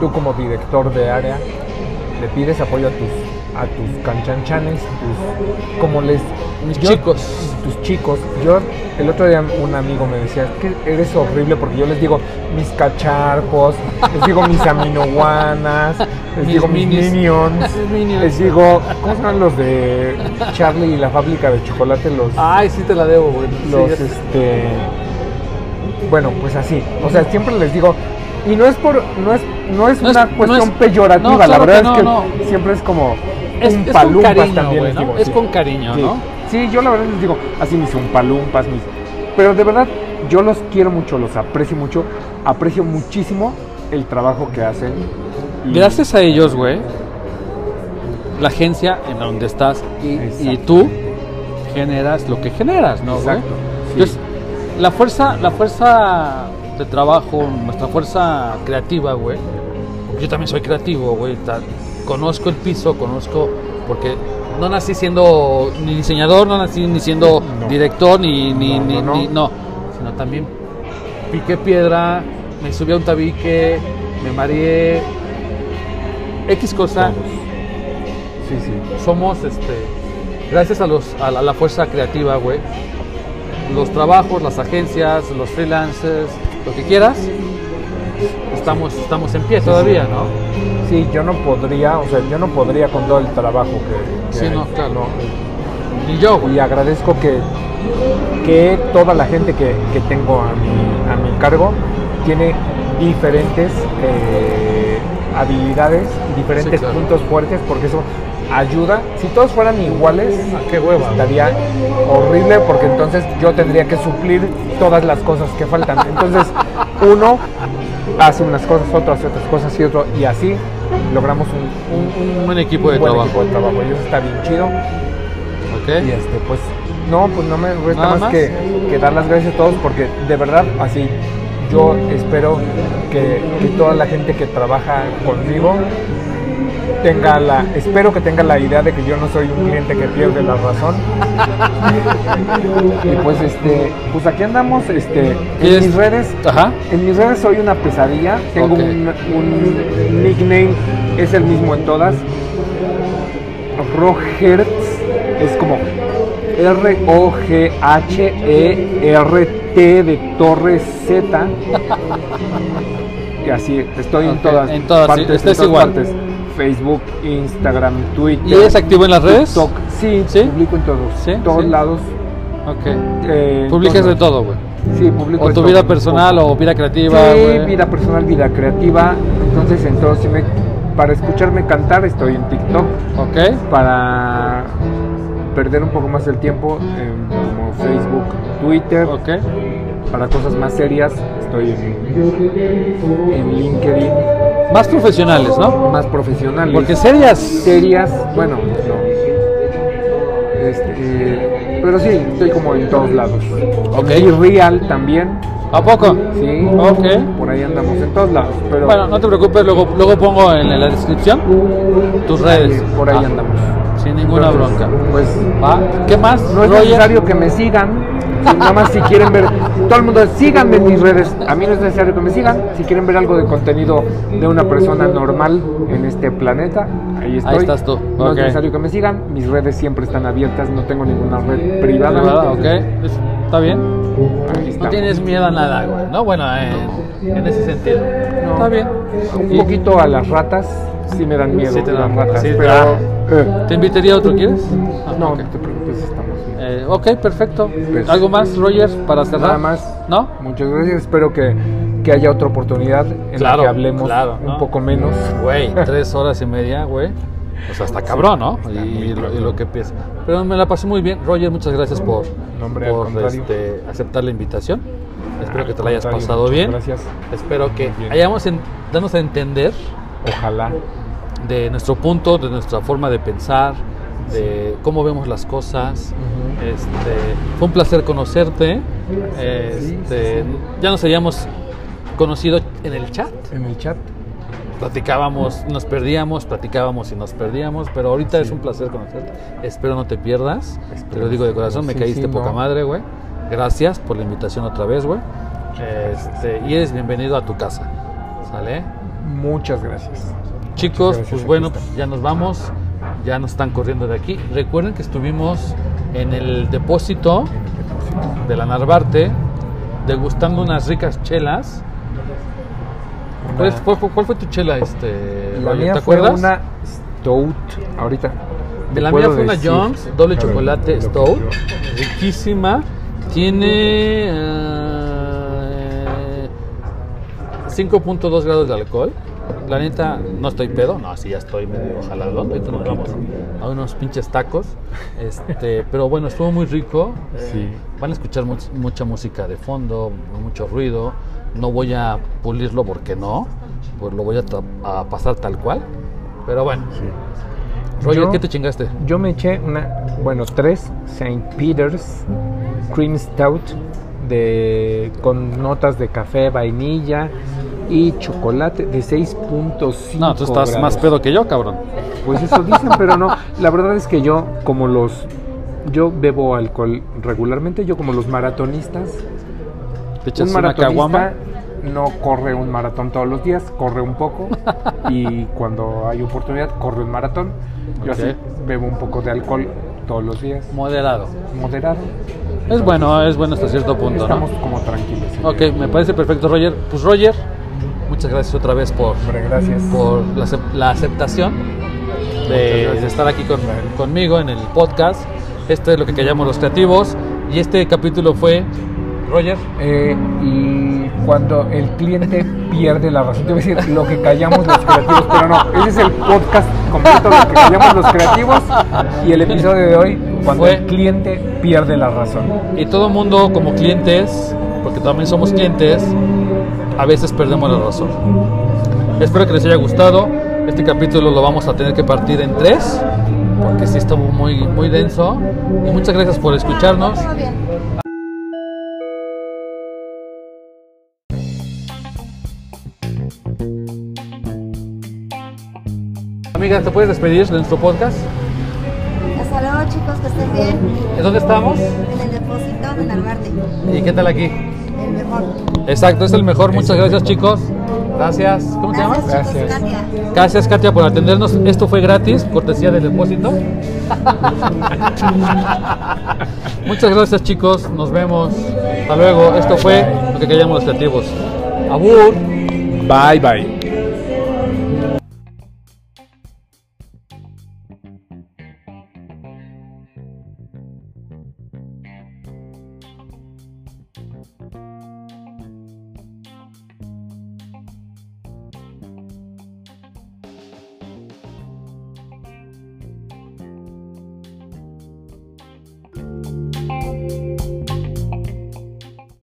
Speaker 3: tú como director de área le pides apoyo a tus a tus canchanchanes, tus como les
Speaker 2: Mis chicos.
Speaker 3: tus chicos. Yo el otro día un amigo me decía que eres horrible porque yo les digo mis cacharpos, les digo mis aminoguanas, [LAUGHS] les
Speaker 2: Mis
Speaker 3: digo mis
Speaker 2: minis.
Speaker 3: minions,
Speaker 2: Mis minions.
Speaker 3: les digo ¿cómo llaman los de Charlie y la fábrica de chocolate? Los
Speaker 2: Ay, sí te la debo, güey.
Speaker 3: Los este bueno, pues así. O sea, siempre les digo, y no es por, no es, no es
Speaker 2: No es-
Speaker 3: una
Speaker 2: no
Speaker 3: cuestión
Speaker 2: es-
Speaker 3: peyorativa,
Speaker 2: no,
Speaker 3: la verdad
Speaker 2: que
Speaker 3: es que siempre es como
Speaker 2: Es, con cariño,
Speaker 3: también.
Speaker 2: Es
Speaker 3: sí.
Speaker 2: con cariño. ¿no?
Speaker 3: Sí, yo la verdad les digo, así mis palumpas, mis... Pero de verdad, yo los quiero mucho, los aprecio mucho, aprecio muchísimo el trabajo que hacen. y-
Speaker 2: Gracias a ellos, güey, la agencia en donde estás y, tú generas lo que generas, ¿no, güey?
Speaker 3: Exacto, sí.
Speaker 2: Entonces, la fuerza, la fuerza de trabajo, nuestra fuerza creativa, güey. Yo también soy creativo, güey. Conozco el piso, conozco, porque no nací siendo ni diseñador, no nací ni siendo
Speaker 3: No.
Speaker 2: director, ni, ni,
Speaker 3: No,
Speaker 2: ni,
Speaker 3: no, no.
Speaker 2: ni- no, sino también piqué piedra, me subí a un tabique, me mareé, X cosa.
Speaker 3: Sí, sí.
Speaker 2: Somos, este, gracias a, los, a, la, a la fuerza creativa, güey, los trabajos, las agencias, los freelancers, lo que quieras, estamos, estamos en pie todavía, ¿no?
Speaker 3: Sí, yo no podría, o sea, yo no podría con todo el trabajo que... que
Speaker 2: Sí, no, claro. Ni yo, güey.
Speaker 3: Y agradezco que, que toda la gente que, que tengo a mi, a mi cargo tiene diferentes eh, habilidades, diferentes
Speaker 2: Sí, claro.
Speaker 3: puntos fuertes, porque eso ayuda. Si todos fueran iguales,
Speaker 2: Ah, qué hueva.
Speaker 3: estaría horrible porque entonces yo tendría que suplir todas las cosas que faltan. Entonces, uno hace unas cosas, otro hace otras cosas y otro, y así logramos un, un-
Speaker 2: equipo de
Speaker 3: buen
Speaker 2: trabajo.
Speaker 3: equipo de trabajo. Y eso está bien chido.
Speaker 2: ¿Ok?
Speaker 3: Y este, pues, no, pues no me resta más,
Speaker 2: más.
Speaker 3: Que, que dar las gracias a todos porque de verdad, así, yo espero que, que toda la gente que trabaja conmigo tenga la, espero que tenga la idea de que yo no soy un cliente que pierde la razón. [LAUGHS] y pues este, pues aquí andamos, este, en
Speaker 2: ¿Quieres-
Speaker 3: mis redes,
Speaker 2: Ajá.
Speaker 3: en mis redes soy una pesadilla, tengo un, un nickname, es el mismo en todas. Rogertz es como R-O-G-H-E-R-T E de Torre Z. [LAUGHS] Y así, estoy en todas
Speaker 2: en todas, sí,
Speaker 3: partes.
Speaker 2: estás
Speaker 3: en todas
Speaker 2: igual.
Speaker 3: partes. Facebook, Instagram, Twitter.
Speaker 2: ¿Y eres activo en las redes?
Speaker 3: TikTok. Sí,
Speaker 2: ¿Sí?
Speaker 3: publico en todos.
Speaker 2: ¿Sí?
Speaker 3: todos
Speaker 2: ¿Sí?
Speaker 3: lados.
Speaker 2: Ok.
Speaker 3: eh, en
Speaker 2: Publicas de todo, güey.
Speaker 3: Sí, publico
Speaker 2: O tu vida personal o vida creativa,
Speaker 3: Sí, vida personal, vida creativa. Entonces, entonces si me, para escucharme cantar estoy en TikTok.
Speaker 2: Ok.
Speaker 3: Para perder un poco más el tiempo, en como Facebook, Twitter.
Speaker 2: Ok.
Speaker 3: Para cosas más serias estoy en, en LinkedIn.
Speaker 2: Más profesionales, ¿no?
Speaker 3: Más profesionales.
Speaker 2: Porque serias.
Speaker 3: serias, bueno, no. Este, pero sí, estoy como en todos lados.
Speaker 2: Ok.
Speaker 3: Y real también.
Speaker 2: ¿A poco?
Speaker 3: Sí.
Speaker 2: Ok.
Speaker 3: Por ahí andamos en todos lados. Pero
Speaker 2: Bueno, no te preocupes, luego, luego pongo en la descripción tus redes.
Speaker 3: por ahí
Speaker 2: Ah,
Speaker 3: andamos.
Speaker 2: Sin ninguna
Speaker 3: Entonces,
Speaker 2: bronca.
Speaker 3: Pues
Speaker 2: ¿Va? ¿Qué más?
Speaker 3: no es
Speaker 2: Roger?
Speaker 3: necesario que me sigan. Nada más si quieren ver, todo el mundo síganme en mis redes. A mí no es necesario que me sigan. Si quieren ver algo de contenido de una persona normal en este planeta, ahí estoy.
Speaker 2: estás tú,
Speaker 3: No
Speaker 2: ok.
Speaker 3: es necesario que me sigan. Mis redes siempre están abiertas. No tengo ninguna red privada.
Speaker 2: Privada, ok. Es- ¿Está bien?
Speaker 3: Ahí
Speaker 2: No tienes miedo a nada, güey. No, bueno, en, en ese sentido.
Speaker 3: No.
Speaker 2: Está bien.
Speaker 3: Un poquito a las ratas. Sí me dan miedo
Speaker 2: Sí te
Speaker 3: las
Speaker 2: dan-
Speaker 3: ratas.
Speaker 2: sí,
Speaker 3: pero
Speaker 2: ah.
Speaker 3: eh,
Speaker 2: ¿Te invitaría a otro, quieres? Ah,
Speaker 3: no,
Speaker 2: ok.
Speaker 3: no te
Speaker 2: ok, perfecto.
Speaker 3: Pues-
Speaker 2: ¿Algo más, Roger, para cerrar?
Speaker 3: Nada más.
Speaker 2: ¿No?
Speaker 3: Muchas gracias. Espero que, que haya otra oportunidad en
Speaker 2: Claro,
Speaker 3: la que hablemos
Speaker 2: claro,
Speaker 3: un poco menos.
Speaker 2: Güey, [LAUGHS] tres horas y media, güey. O sea, está cabrón, ¿no?
Speaker 3: está
Speaker 2: Y, lo,
Speaker 3: cabrón.
Speaker 2: y lo que piensa. Pero me la pasé muy bien. Roger, muchas gracias por, por este, aceptar la invitación. Espero
Speaker 3: Al
Speaker 2: que te la hayas pasado bien.
Speaker 3: Gracias.
Speaker 2: Espero que
Speaker 3: bien.
Speaker 2: hayamos en, danos a entender
Speaker 3: Ojalá.
Speaker 2: de nuestro punto, de nuestra forma de pensar, de cómo vemos las cosas.
Speaker 3: Ujú.
Speaker 2: Este, fue un placer conocerte. Este, Ya nos habíamos conocido en el chat.
Speaker 3: En el chat.
Speaker 2: Platicábamos, nos perdíamos, platicábamos y nos perdíamos, pero ahorita es un placer conocerte. Espero no te pierdas. Te lo digo de corazón, me
Speaker 3: Sí,
Speaker 2: caíste
Speaker 3: sí,
Speaker 2: poca
Speaker 3: no.
Speaker 2: madre, güey. Gracias por la invitación otra vez, güey. Este, y eres bienvenido a tu casa. ¿Sale?
Speaker 3: Muchas gracias.
Speaker 2: Chicos,
Speaker 3: gracias,
Speaker 2: pues bueno,
Speaker 3: estamos.
Speaker 2: ya nos vamos. Ya nos están corriendo de aquí. Recuerden que estuvimos en el depósito de la Narvarte degustando unas ricas chelas. ¿Cuál, fue, cuál fue tu chela, este,
Speaker 3: La mía
Speaker 2: ¿Te
Speaker 3: fue
Speaker 2: acuerdas?
Speaker 3: una Stout. Ahorita.
Speaker 2: De la mía fue una. Jones, doble
Speaker 3: ver,
Speaker 2: chocolate Stout, riquísima. Tiene 5.2 grados de alcohol. La neta, no estoy pedo. No, sí, ya estoy medio jalado. Ahorita nos vamos a unos pinches tacos. Este, pero bueno, estuvo muy rico. Eh,
Speaker 3: Sí.
Speaker 2: Van a escuchar much- mucha música de fondo, mucho ruido. No voy a pulirlo porque no. Pues lo voy a pasar tal cual. Pero bueno. Roger,
Speaker 3: Yo-
Speaker 2: ¿qué te chingaste?
Speaker 3: Yo me eché una, bueno, tres St. Peter's Cream Stout de, con notas de café, vainilla y chocolate de 6.5
Speaker 2: No, tú estás
Speaker 3: grados.
Speaker 2: más pedo que yo, cabrón.
Speaker 3: Pues eso dicen, pero no. La verdad es que yo, como los. Yo bebo alcohol regularmente, yo como los maratonistas.
Speaker 2: Te echas
Speaker 3: Un
Speaker 2: una
Speaker 3: maratonista no corre un maratón todos los días, corre un poco [LAUGHS] y cuando hay oportunidad corre un maratón. Yo así bebo un poco de alcohol todos los días,
Speaker 2: Moderado.
Speaker 3: moderado.
Speaker 2: Es bueno, es bueno hasta cierto punto,
Speaker 3: Estamos
Speaker 2: ¿no?
Speaker 3: como tranquilos.
Speaker 2: Ok, me parece perfecto, Roger. Pues Roger, muchas gracias otra vez por,
Speaker 3: gracias.
Speaker 2: por la, la aceptación de, de estar aquí con- conmigo en el podcast. Esto es lo que callamos los creativos. Y este capítulo fue, Roger,
Speaker 3: Eh, y cuando el cliente pierde la razón, te voy a decir lo que callamos los creativos, pero no, ese es el podcast completo, lo que callamos los creativos y el episodio de hoy, cuando
Speaker 2: Fue-
Speaker 3: el cliente pierde la razón.
Speaker 2: y todo mundo como clientes, porque también somos clientes, a veces perdemos la razón. Espero que les haya gustado. Este capítulo lo vamos a tener que partir en tres, porque sí estuvo muy, muy denso. Y muchas gracias por escucharnos. Amiga, ¿te puedes despedir de nuestro podcast?
Speaker 4: Hasta luego chicos, que estén bien.
Speaker 2: ¿En dónde estamos?
Speaker 4: En el depósito de Narvarte,
Speaker 2: ¿Y qué tal aquí?
Speaker 4: Mejor.
Speaker 2: Exacto, es el mejor. Muchas gracias, chicos. Gracias. ¿Cómo te llamas?
Speaker 4: Gracias
Speaker 3: Gracias.
Speaker 4: Katia.
Speaker 2: Gracias, Katia, por atendernos. Esto fue gratis, cortesía del depósito. [LAUGHS] Muchas gracias, chicos. Nos vemos. Hasta luego. Esto fue lo que callamos los creativos. Abur.
Speaker 3: Bye bye.